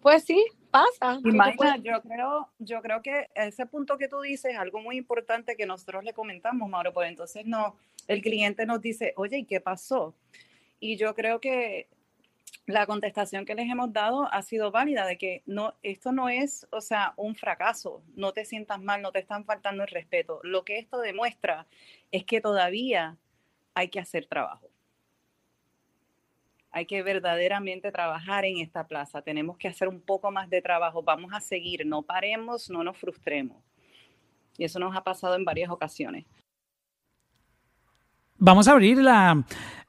pues sí, pasa. Imagina, yo creo, yo creo que ese punto que tú dices es algo muy importante que nosotros le comentamos, Mauro, pues entonces no, el cliente nos dice, oye, ¿y qué pasó? Y yo creo que la contestación que les hemos dado ha sido válida de que no, esto no es, o sea, un fracaso, no te sientas mal, no te están faltando el respeto. Lo que esto demuestra es que todavía hay que hacer trabajo hay que verdaderamente trabajar en esta plaza, tenemos que hacer un poco más de trabajo, vamos a seguir, no paremos, no nos frustremos. Y eso nos ha pasado en varias ocasiones. Vamos a abrir la,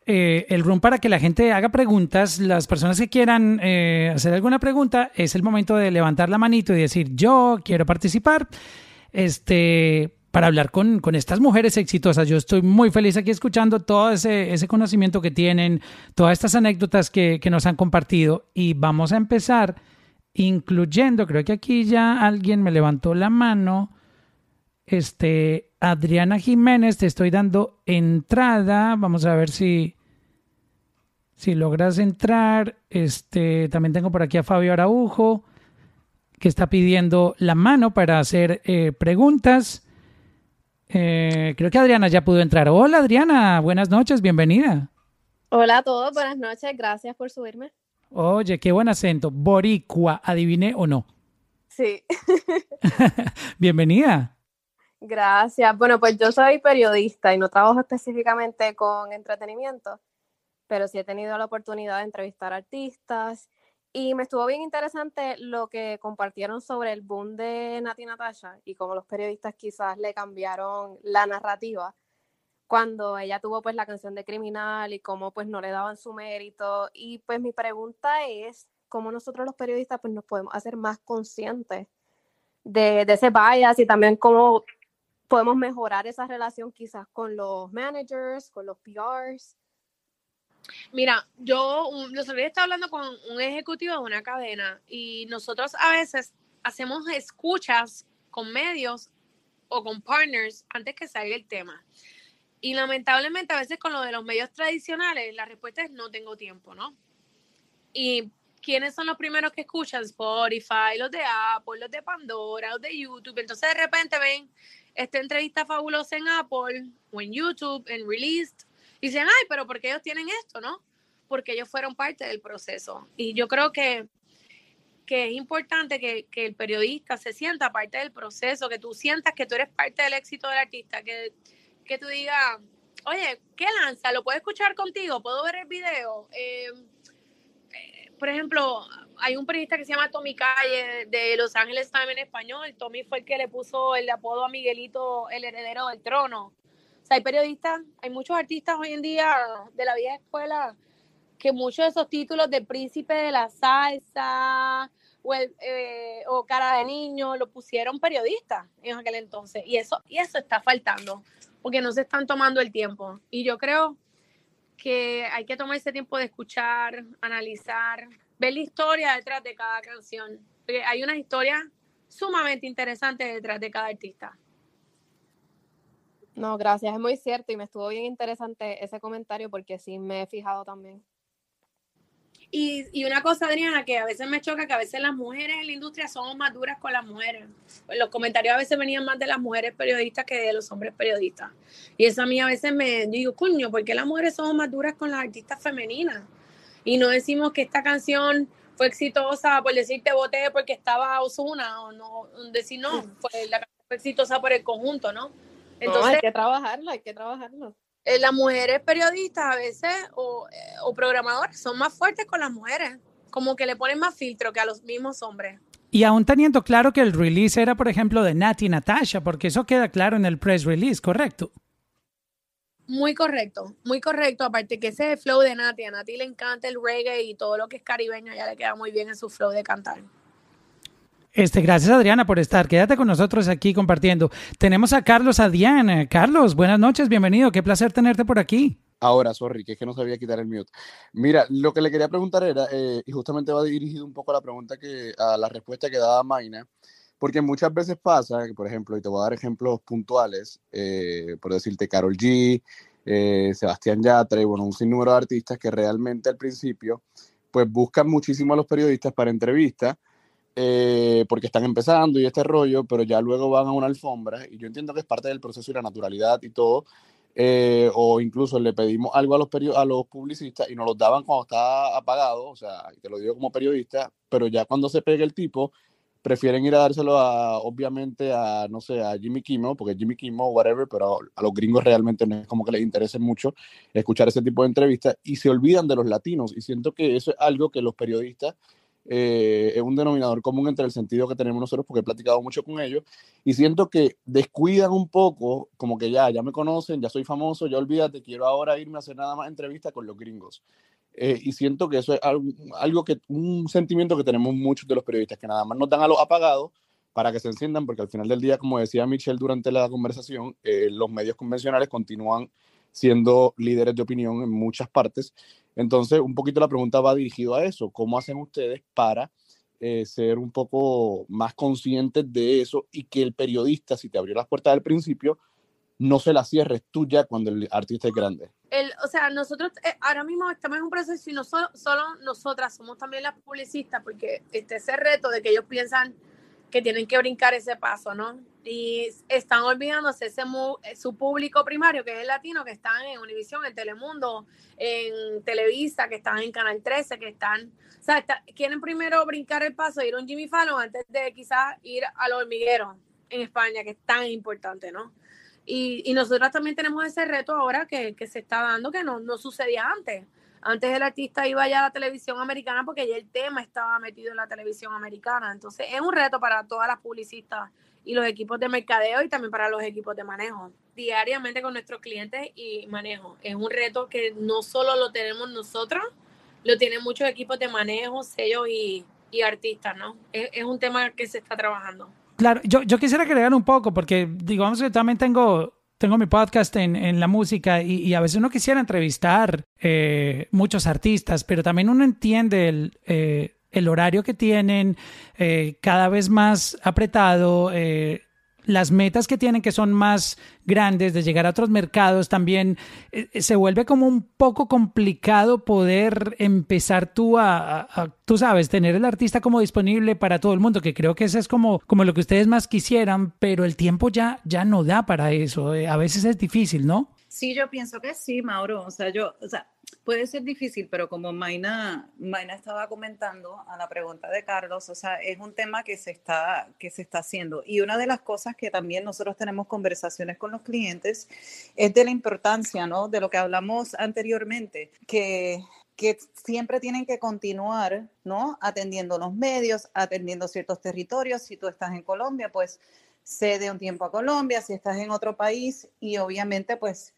eh, el room para que la gente haga preguntas. Las personas que quieran eh, hacer alguna pregunta, es el momento de levantar la manito y decir, yo quiero participar. Este, para hablar con, estas mujeres exitosas. Yo estoy muy feliz aquí escuchando todo ese, conocimiento que tienen, todas estas anécdotas que, que, nos han compartido y vamos a empezar incluyendo, creo que aquí ya alguien me levantó la mano, este, Adriana Jiménez, te estoy dando entrada, vamos a ver si, si logras entrar, este, también tengo por aquí a Fabio Araujo, que está pidiendo la mano para hacer eh, preguntas. Eh, creo que Adriana ya pudo entrar. Hola Adriana, buenas noches, bienvenida. Hola a todos, buenas noches, gracias por subirme. Oye, qué buen acento. Boricua, ¿adiviné o no? Sí. bienvenida. Gracias. Bueno, pues yo soy periodista y no trabajo específicamente con entretenimiento, pero sí he tenido la oportunidad de entrevistar artistas y me estuvo bien interesante lo que compartieron sobre el boom de Nati Natasha y cómo los periodistas quizás le cambiaron la narrativa cuando ella tuvo pues la canción de Criminal y cómo pues no le daban su mérito. Y pues mi pregunta es, ¿cómo nosotros los periodistas pues nos podemos hacer más conscientes de, de ese bias y también cómo podemos mejorar esa relación quizás con los managers, con los PRs? Mira, yo los otro día estaba hablando con un ejecutivo de una cadena y nosotros a veces hacemos escuchas con medios o con partners antes que salga el tema. Y lamentablemente a veces con lo de los medios tradicionales la respuesta es no tengo tiempo, ¿no? Y ¿quiénes son los primeros que escuchan? Spotify, los de Apple, los de Pandora, los de YouTube. Entonces de repente ven esta entrevista fabulosa en Apple o en YouTube, en Released, dicen, ay, pero ¿por qué ellos tienen esto, no? Porque ellos fueron parte del proceso. Y yo creo que, que es importante que, que el periodista se sienta parte del proceso, que tú sientas que tú eres parte del éxito del artista, que, que tú digas, oye, ¿qué lanza? ¿Lo puedo escuchar contigo? ¿Puedo ver el video? Eh, por ejemplo, hay un periodista que se llama Tommy Calle de Los Ángeles Times en español. Tommy fue el que le puso el apodo a Miguelito, el heredero del trono hay periodistas, hay muchos artistas hoy en día de la vieja escuela que muchos de esos títulos de príncipe de la salsa o, eh, o cara de niño lo pusieron periodistas en aquel entonces. Y eso, y eso está faltando, porque no se están tomando el tiempo. Y yo creo que hay que tomar ese tiempo de escuchar, analizar, ver la historia detrás de cada canción. Porque hay una historia sumamente interesante detrás de cada artista. No, gracias, es muy cierto y me estuvo bien interesante ese comentario porque sí me he fijado también. Y, y, una cosa, Adriana, que a veces me choca, que a veces las mujeres en la industria somos más duras con las mujeres. Los comentarios a veces venían más de las mujeres periodistas que de los hombres periodistas. Y eso a mí a veces me digo, coño, ¿por qué las mujeres somos más duras con las artistas femeninas? Y no decimos que esta canción fue exitosa por decirte voté porque estaba Osuna, o no, decir no, la canción fue exitosa por el conjunto, ¿no? Entonces, hay que trabajarlo, hay que trabajarlo. Eh, las mujeres periodistas a veces o, eh, o programadoras son más fuertes con las mujeres, como que le ponen más filtro que a los mismos hombres. Y aún teniendo claro que el release era, por ejemplo, de Nati y Natasha, porque eso queda claro en el press release, ¿correcto? Muy correcto, muy correcto. Aparte que ese es el flow de Nati. A Nati le encanta el reggae y todo lo que es caribeño, ya le queda muy bien en su flow de cantar. Este, gracias Adriana por estar. Quédate con nosotros aquí compartiendo. Tenemos a Carlos Adián. Carlos, buenas noches, bienvenido. Qué placer tenerte por aquí. Ahora, sorry, que es que no sabía quitar el mute. Mira, lo que le quería preguntar era, eh, y justamente va dirigido un poco a la pregunta que, a la respuesta que daba Maina, porque muchas veces pasa, por ejemplo, y te voy a dar ejemplos puntuales, eh, por decirte Carol G, eh, Sebastián Yatra y bueno, un sinnúmero de artistas que realmente al principio, pues buscan muchísimo a los periodistas para entrevistas eh, porque están empezando y este rollo, pero ya luego van a una alfombra y yo entiendo que es parte del proceso y la naturalidad y todo, eh, o incluso le pedimos algo a los, a los publicistas y nos lo daban cuando estaba apagado, o sea, te lo digo como periodista, pero ya cuando se pegue el tipo, prefieren ir a dárselo a, obviamente, a, no sé, a Jimmy Kimmel, porque Jimmy Kimmel, whatever, pero a los gringos realmente no es como que les interese mucho escuchar ese tipo de entrevistas y se olvidan de los latinos y siento que eso es algo que los periodistas eh, es un denominador común entre el sentido que tenemos nosotros, porque he platicado mucho con ellos, y siento que descuidan un poco, como que ya, ya me conocen, ya soy famoso, ya olvídate, quiero ahora irme a hacer nada más entrevistas con los gringos. Eh, y siento que eso es algo, algo, que, un sentimiento que tenemos muchos de los periodistas, que nada más nos dan a los apagados para que se enciendan, porque al final del día, como decía Michelle durante la conversación, eh, los medios convencionales continúan siendo líderes de opinión en muchas partes entonces, un poquito la pregunta va dirigido a eso. ¿Cómo hacen ustedes para eh, ser un poco más conscientes de eso y que el periodista, si te abrió las puertas al principio, no se las cierres tú ya cuando el artista es grande? El, o sea, nosotros eh, ahora mismo estamos en un proceso y no solo, solo nosotras somos también las publicistas, porque este, ese reto de que ellos piensan que tienen que brincar ese paso, ¿no? Y están olvidándose ese eh, su público primario, que es el latino, que están en Univision, en Telemundo, en Televisa, que están en Canal 13, que están, o sea, quieren primero brincar el paso, ir a un Jimmy Fallon antes de quizás ir al hormiguero en España, que es tan importante, ¿no? Y, y nosotras también tenemos ese reto ahora que, que se está dando, que no, no sucedía antes. Antes el artista iba ya a la televisión americana porque ya el tema estaba metido en la televisión americana. Entonces es un reto para todas las publicistas y los equipos de mercadeo y también para los equipos de manejo. Diariamente con nuestros clientes y manejo. Es un reto que no solo lo tenemos nosotros, lo tienen muchos equipos de manejo, sellos y, y artistas, ¿no? Es, un tema que se está trabajando. Claro, yo, yo quisiera agregar un poco porque digamos que también tengo tengo mi podcast en, en la música y, y, a veces uno quisiera entrevistar eh, muchos artistas, pero también uno entiende el, eh, el horario que tienen eh, cada vez más apretado, eh, las metas que tienen que son más grandes de llegar a otros mercados también eh, se vuelve como un poco complicado poder empezar tú a, tú sabes, tener el artista como disponible para todo el mundo, que creo que eso es como, como lo que ustedes más quisieran, pero el tiempo ya, ya no da para eso. A veces es difícil, ¿no? Sí, yo pienso que sí, Mauro. O sea, yo, o sea, puede ser difícil, pero como Maina, Maina estaba comentando a la pregunta de Carlos, o sea, es un tema que se, está, que se está haciendo. Y una de las cosas que también nosotros tenemos conversaciones con los clientes es de la importancia, ¿no? De lo que hablamos anteriormente, que que siempre tienen que continuar, ¿no? Atendiendo los medios, atendiendo ciertos territorios. Si tú estás en Colombia, pues cede un tiempo a Colombia. Si estás en otro país y obviamente, pues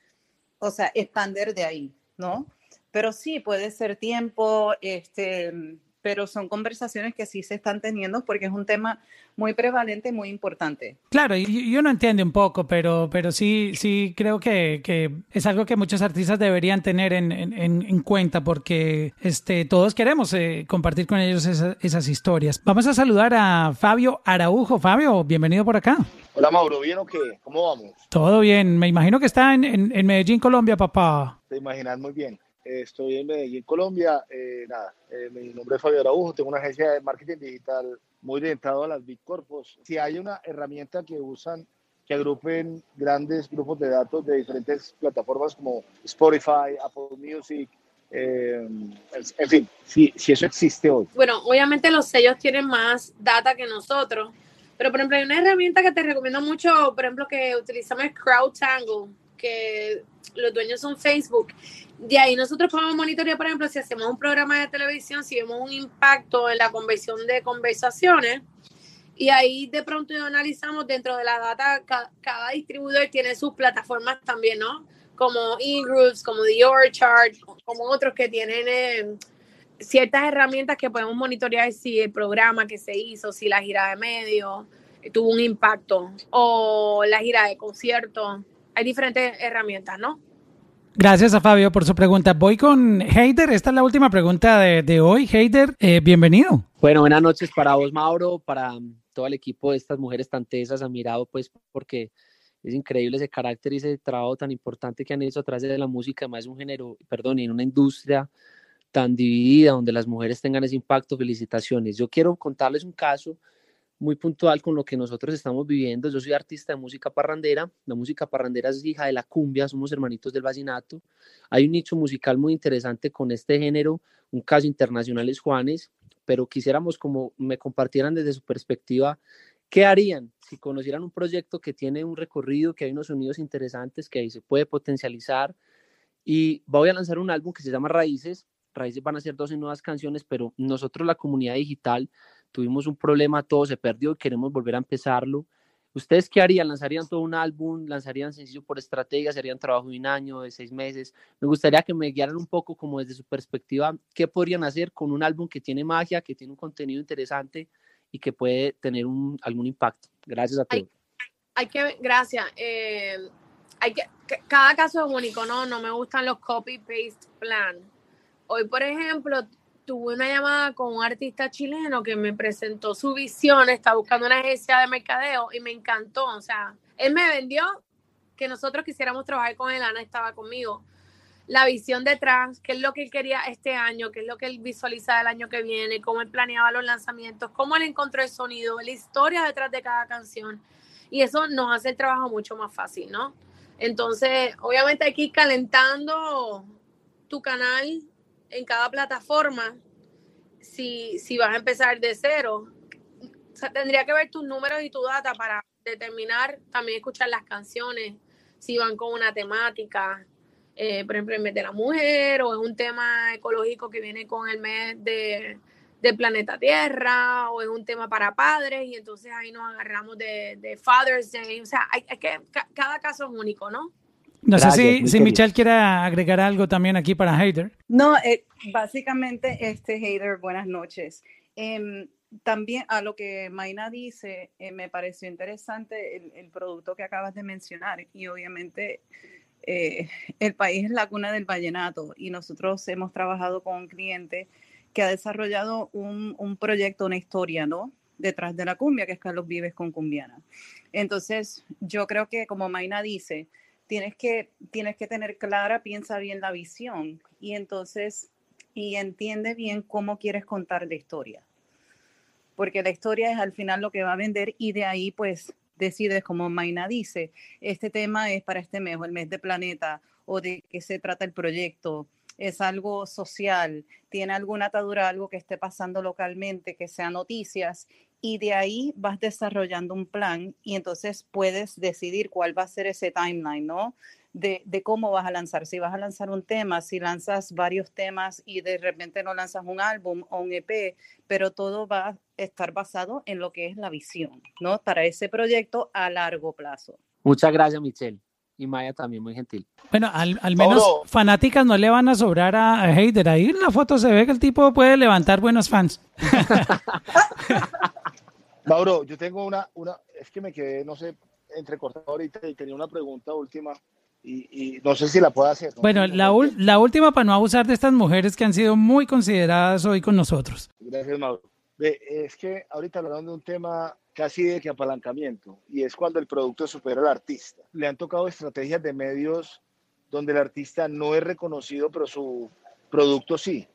o sea, expander de ahí, ¿no? Pero sí, puede ser tiempo, este, pero son conversaciones que sí se están teniendo porque es un tema muy prevalente, muy importante. Claro, y yo no entiendo un poco, pero, pero sí, sí creo que, que es algo que muchos artistas deberían tener en, en, en cuenta porque este, todos queremos eh, compartir con ellos esa, esas historias. Vamos a saludar a Fabio Araujo. Fabio, bienvenido por acá. Hola Mauro, ¿bien o qué? ¿Cómo vamos? Todo bien, me imagino que está en, en Medellín, Colombia, papá. Te imaginas muy bien. Estoy en Medellín, Colombia. Eh, nada, eh, mi nombre es Fabio Araujo, tengo una agencia de marketing digital muy orientado a las Big Corpos. Si hay una herramienta que usan, que agrupen grandes grupos de datos de diferentes plataformas como Spotify, Apple Music, eh, en fin, si, si eso existe hoy. Bueno, obviamente los sellos tienen más data que nosotros, pero por ejemplo hay una herramienta que te recomiendo mucho, por ejemplo, que utilizamos es CrowdTangle, que los dueños son Facebook. De ahí nosotros podemos monitorear, por ejemplo, si hacemos un programa de televisión, si vemos un impacto en la conversión de conversaciones, y ahí de pronto analizamos dentro de la data, cada, distribuidor tiene sus plataformas también, ¿no? Como eGroups, como The Orchard, como otros que tienen eh, ciertas herramientas que podemos monitorear si el programa que se hizo, si la gira de medios tuvo un impacto, o la gira de conciertos hay diferentes herramientas, ¿no? Gracias a Fabio por su pregunta. Voy con Heider. Esta es la última pregunta de, hoy. Heider, eh, bienvenido. Bueno, buenas noches para vos, Mauro, para todo el equipo de estas mujeres tan tesas, admirado pues porque es increíble ese carácter y ese trabajo tan importante que han hecho atrás de la música, además es un género, perdón, en una industria tan dividida donde las mujeres tengan ese impacto. Felicitaciones. Yo quiero contarles un caso muy puntual con lo que nosotros estamos viviendo. Yo soy artista de música parrandera, la música parrandera es hija de la cumbia, somos hermanitos del vallenato. Hay un nicho musical muy interesante con este género, un caso internacional es Juanes, pero quisiéramos como me compartieran desde su perspectiva, ¿qué harían si conocieran un proyecto que tiene un recorrido, que hay unos sonidos interesantes, que ahí se puede potencializar? Y voy a lanzar un álbum que se llama Raíces, Raíces van a ser 12 nuevas canciones, pero nosotros la comunidad digital tuvimos un problema, todo se perdió y queremos volver a empezarlo. ¿Ustedes qué harían? ¿Lanzarían todo un álbum? ¿Lanzarían sencillo por estrategia? ¿Serían trabajo de un año, de seis meses? Me gustaría que me guiaran un poco como desde su perspectiva, ¿qué podrían hacer con un álbum que tiene magia, que tiene un contenido interesante y que puede tener un, algún impacto? Gracias a todos. Hay, que, gracias. Eh, hay que, cada caso es único, ¿no? No me gustan los copy-paste plan. Hoy, por ejemplo, tuve una llamada con un artista chileno que me presentó su visión, está buscando una agencia de mercadeo y me encantó. O sea, él me vendió que nosotros quisiéramos trabajar con él, Ana estaba conmigo. La visión detrás, qué es lo que él quería este año, qué es lo que él visualiza el año que viene, cómo él planeaba los lanzamientos, cómo él encontró el sonido, la historia detrás de cada canción. Y eso nos hace el trabajo mucho más fácil, ¿no? Entonces, obviamente hay que ir calentando tu canal en cada plataforma si, si vas a empezar de cero. tendría que ver tus números y tu data para determinar, también escuchar las canciones, si van con una temática, eh, por ejemplo, el mes de la mujer, o es un tema ecológico que viene con el mes de, del planeta Tierra, o es un tema para padres, y entonces ahí nos agarramos de, de Father's Day. O sea, hay, que, cada caso es único, ¿no? No sé si, si Michelle quiere agregar algo también aquí para Hater. No, eh, básicamente, este Hater, buenas noches. Em, también a lo que Maina dice, eh, me pareció interesante el, producto que acabas de mencionar y obviamente eh, el país es la cuna del vallenato y nosotros hemos trabajado con un cliente que ha desarrollado un, un proyecto, una historia, ¿no? Detrás de la cumbia, que es Carlos Vives con Cumbiana. Entonces, yo creo que como Maina dice, tienes que, tienes que tener clara, piensa bien la visión y entonces, y entiende bien cómo quieres contar la historia. Porque la historia es al final lo que va a vender y de ahí pues decides, como Maina dice, este tema es para este mes o el mes de planeta o de qué se trata el proyecto, es algo social, tiene alguna atadura, algo que esté pasando localmente, que sea noticias, y de ahí vas desarrollando un plan y entonces puedes decidir cuál va a ser ese timeline, ¿no? De, de, cómo vas a lanzar. Si vas a lanzar un tema, si lanzas varios temas y de repente no lanzas un álbum o un EP, pero todo va a estar basado en lo que es la visión, ¿no? Para ese proyecto a largo plazo. Muchas gracias, Michelle. Y Maya también muy gentil. Bueno, al, menos fanáticas no le van a sobrar a, a Hater. Ahí en la foto se ve que el tipo puede levantar buenos fans. Mauro, yo tengo una, una, es que me quedé, no sé, entrecortado ahorita y tenía una pregunta última y, no sé si la puedo hacer. Bueno, la, la, última para no abusar de estas mujeres que han sido muy consideradas hoy con nosotros. Gracias, Mauro. Es que ahorita hablando de un tema casi de que apalancamiento y es cuando el producto supera al artista. Le han tocado estrategias de medios donde el artista no es reconocido, pero su producto sí.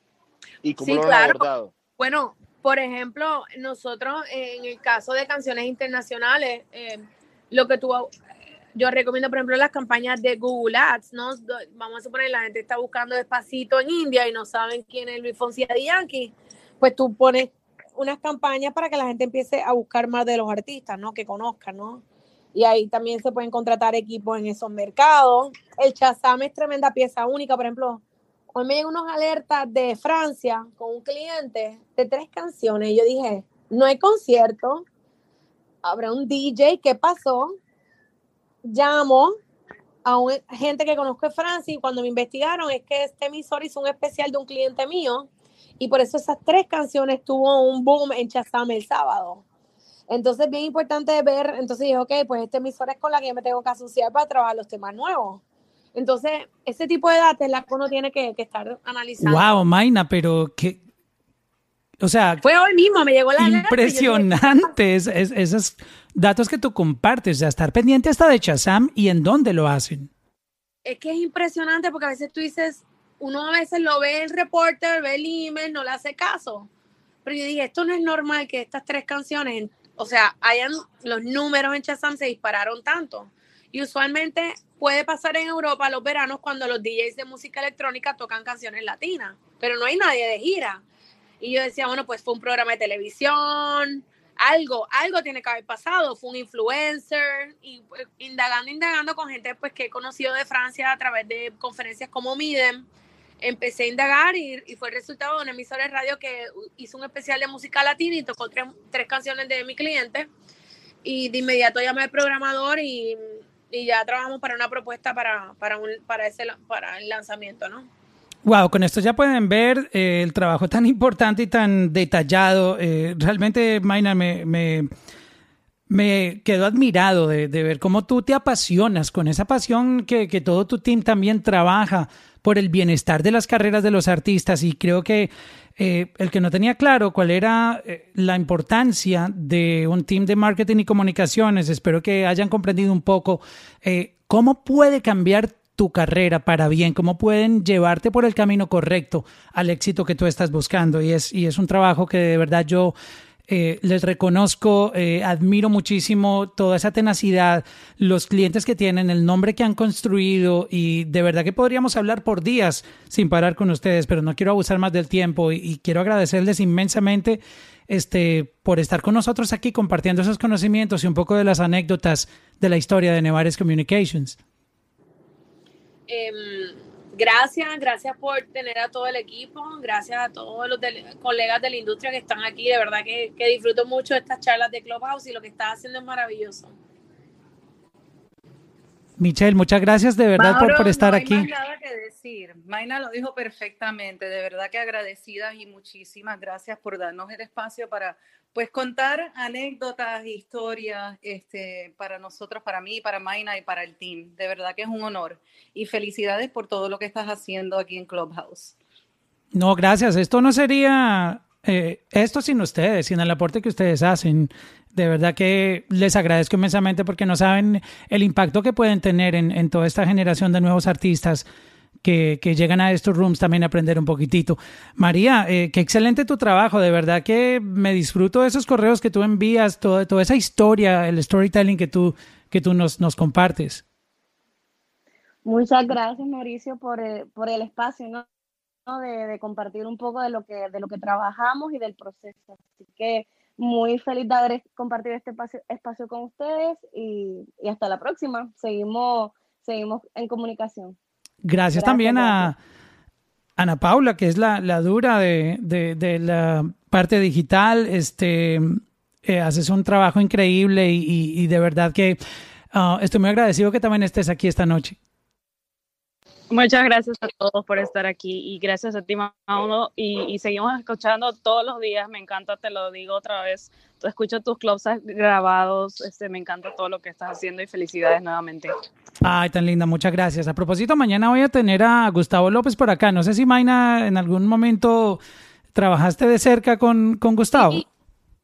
¿Y cómo lo han abordado? Bueno, por ejemplo, nosotros en el caso de canciones internacionales, eh, lo que tú, yo recomiendo, por ejemplo, las campañas de Google Ads, ¿no? Vamos a suponer, la gente está buscando despacito en India y no saben quién es Luis Fonsi de Yankee, pues tú pones unas campañas para que la gente empiece a buscar más de los artistas, ¿no? Que conozcan, ¿no? Y ahí también se pueden contratar equipos en esos mercados. El Chazam es tremenda pieza única, por ejemplo, Hoy me llegan unos alertas de Francia con un cliente de tres canciones. Yo dije, no hay concierto, habrá un DJ, ¿qué pasó? Llamo a un, gente que conozco de Francia y cuando me investigaron es que este emisor hizo un especial de un cliente mío y por eso esas tres canciones tuvo un boom en Chazam el sábado. Entonces, bien importante ver, entonces dije, ok, pues este emisor es con la que yo me tengo que asociar para trabajar los temas nuevos. Entonces, ese tipo de datos es la que uno tiene que, estar analizando. Wow, Maina, pero que, o sea, fue hoy mismo, me llegó la impresionante esos datos que tú compartes, o sea, estar pendiente hasta de Chazam y en dónde lo hacen. Es que es impresionante porque a veces tú dices, uno a veces lo ve el reporter, ve el email, no le hace caso. Pero yo dije, esto no es normal que estas tres canciones, o sea, hayan los números en Chazam se dispararon tanto. Y usualmente puede pasar en Europa los veranos cuando los DJs de música electrónica tocan canciones latinas, pero no hay nadie de gira. Y yo decía, bueno, pues fue un programa de televisión, algo, algo tiene que haber pasado, fue un influencer, y pues, indagando, indagando con gente pues que he conocido de Francia a través de conferencias como Midem, empecé a indagar y, y fue el resultado de una emisora de radio que hizo un especial de música latina y tocó tres, tres canciones de mi cliente. Y de inmediato llamé al programador y, y ya trabajamos para una propuesta para, para, un, para, ese, para el lanzamiento, ¿no? Wow, con esto ya pueden ver eh, el trabajo tan importante y tan detallado. Eh, realmente, Maina, me, me, me quedo admirado de, ver cómo tú te apasionas con esa pasión que, que, todo tu team también trabaja por el bienestar de las carreras de los artistas y creo que eh, el que no tenía claro cuál era eh, la importancia de un team de marketing y comunicaciones, espero que hayan comprendido un poco eh, cómo puede cambiar tu carrera para bien, cómo pueden llevarte por el camino correcto al éxito que tú estás buscando. Y es, y es un trabajo que de verdad yo eh, les reconozco, eh, admiro muchísimo toda esa tenacidad, los clientes que tienen, el nombre que han construido y de verdad que podríamos hablar por días sin parar con ustedes, pero no quiero abusar más del tiempo y, quiero agradecerles inmensamente este, por estar con nosotros aquí compartiendo esos conocimientos y un poco de las anécdotas de la historia de Nevares Communications. Eh, gracias, gracias por tener a todo el equipo, gracias a todos los de, colegas de la industria que están aquí, de verdad que, que disfruto mucho de estas charlas de Clubhouse y lo que estás haciendo es maravilloso. Michelle, muchas gracias de verdad Mauro, por, por, estar no hay aquí. Más nada que decir. Maina lo dijo perfectamente, de verdad que agradecidas y muchísimas gracias por darnos el espacio para pues contar anécdotas, historias, este, para nosotros, para mí, para Maina y para el team. De verdad que es un honor. Y felicidades por todo lo que estás haciendo aquí en Clubhouse. No, gracias. Esto no sería eh, esto sin ustedes, sin el aporte que ustedes hacen. De verdad que les agradezco inmensamente porque no saben el impacto que pueden tener en, en toda esta generación de nuevos artistas que, llegan a estos rooms también a aprender un poquitito. María, eh, qué excelente tu trabajo, de verdad que me disfruto de esos correos que tú envías, toda, toda esa historia, el storytelling que tú, que tú nos, nos compartes. Muchas gracias, Mauricio, por, el, por el espacio, ¿no? De, de, compartir un poco de lo, que, de lo que trabajamos y del proceso. Así que muy feliz de haber compartido este espacio, espacio con ustedes y, y hasta la próxima. Seguimos, seguimos en comunicación. Gracias, gracias también a Ana Paula, que es la, la dura de, de, de, la parte digital. Este, eh, haces un trabajo increíble y, y, y de verdad que uh, estoy muy agradecido que también estés aquí esta noche. Muchas gracias a todos por estar aquí y gracias a ti, Mauno. Y, y, seguimos escuchando todos los días. Me encanta, te lo digo otra vez. Tú escucho tus clubs grabados. Este, me encanta todo lo que estás haciendo y felicidades nuevamente. Ay, tan linda. Muchas gracias. A propósito, mañana voy a tener a Gustavo López por acá. No sé si, Maina, en algún momento trabajaste de cerca con, con Gustavo. Sí.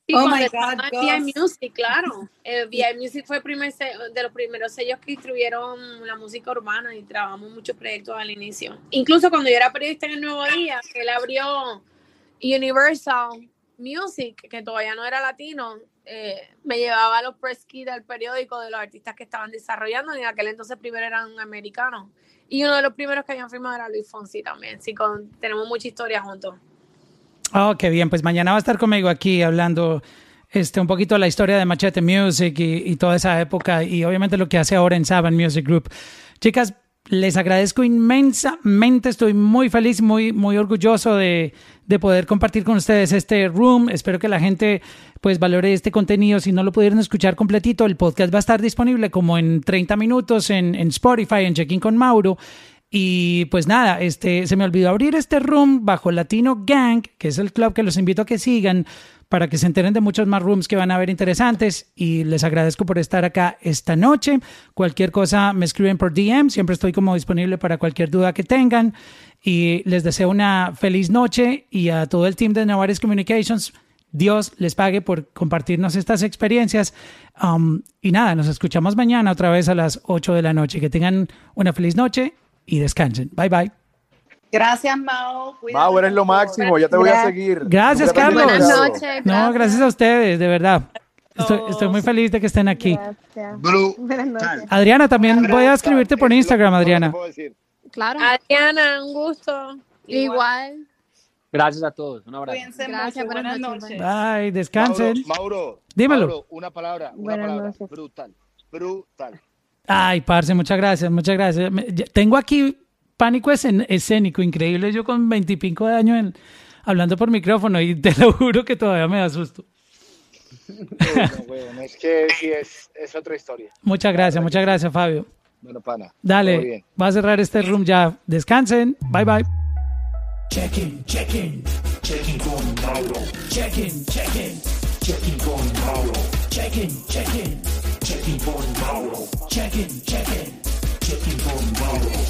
Sí, oh my God, VI Music, claro. El VI Music fue primer de los primeros sellos que distribuyeron la música urbana y trabajamos muchos proyectos al inicio. Incluso cuando yo era periodista en el Nuevo Día, que él abrió Universal Music, que todavía no era latino, eh, me llevaba a los press kits del periódico de los artistas que estaban desarrollando y en aquel entonces primero eran americanos. Y uno de los primeros que habían firmado era Luis Fonsi también. Sí, con, tenemos mucha historia juntos. Oh, qué bien. Pues mañana va a estar conmigo aquí hablando este, un poquito de la historia de Machete Music y, toda esa época y obviamente lo que hace ahora en Saban Music Group. Chicas, les agradezco inmensamente. Estoy muy feliz, muy, muy orgulloso de, de poder compartir con ustedes este room. Espero que la gente pues valore este contenido. Si no lo pudieron escuchar completito, el podcast va a estar disponible como en 30 minutos en, en Spotify, en Checking con Mauro. Y pues nada, este, se me olvidó abrir este room bajo Latino Gang, que es el club que los invito a que sigan para que se enteren de muchos más rooms que van a ver interesantes. Y les agradezco por estar acá esta noche. Cualquier cosa me escriben por DM, siempre estoy como disponible para cualquier duda que tengan. Y les deseo una feliz noche y a todo el team de Navares Communications. Dios les pague por compartirnos estas experiencias. Um, y nada, nos escuchamos mañana otra vez a las 8 de la noche. Que tengan una feliz noche y descansen. Bye bye. Gracias, Mao. Cuídate Mao, eres lo máximo. Ya te voy a seguir. Gracias, Carlos. Buenas noches. Gracias. No, gracias a ustedes, de verdad. Estoy, estoy, muy feliz de que estén aquí. Gracias. Adriana, también voy a escribirte por Instagram, Adriana. Claro. Adriana, un gusto. Igual. Gracias a todos. Un abrazo. Cuídense Gracias, mucho. buenas, Buenas noches. noches. Bye, descansen. Mauro, Mauro, Dímelo. Mauro, una palabra, una Buenas palabra. noches. Brutal. Brutal. Ay, parce, muchas gracias, muchas gracias. Me- ya- Tengo aquí pánico escen- escénico, increíble. Yo con veintipico de años en- hablando por micrófono y te lo juro que todavía me da susto. Uy, no, weón, es que sí, es, es otra historia. Muchas gracias, muchas gracias, Fabio. Bueno, pana. Dale, bien. va a cerrar este room ya. Descansen. Bye, bye. Check-in, check-in, check-in con Mauro. Check-in, check-in, check-in con Mauro. Check-in, check-in, check-in con Mauro. Checking, check in for more.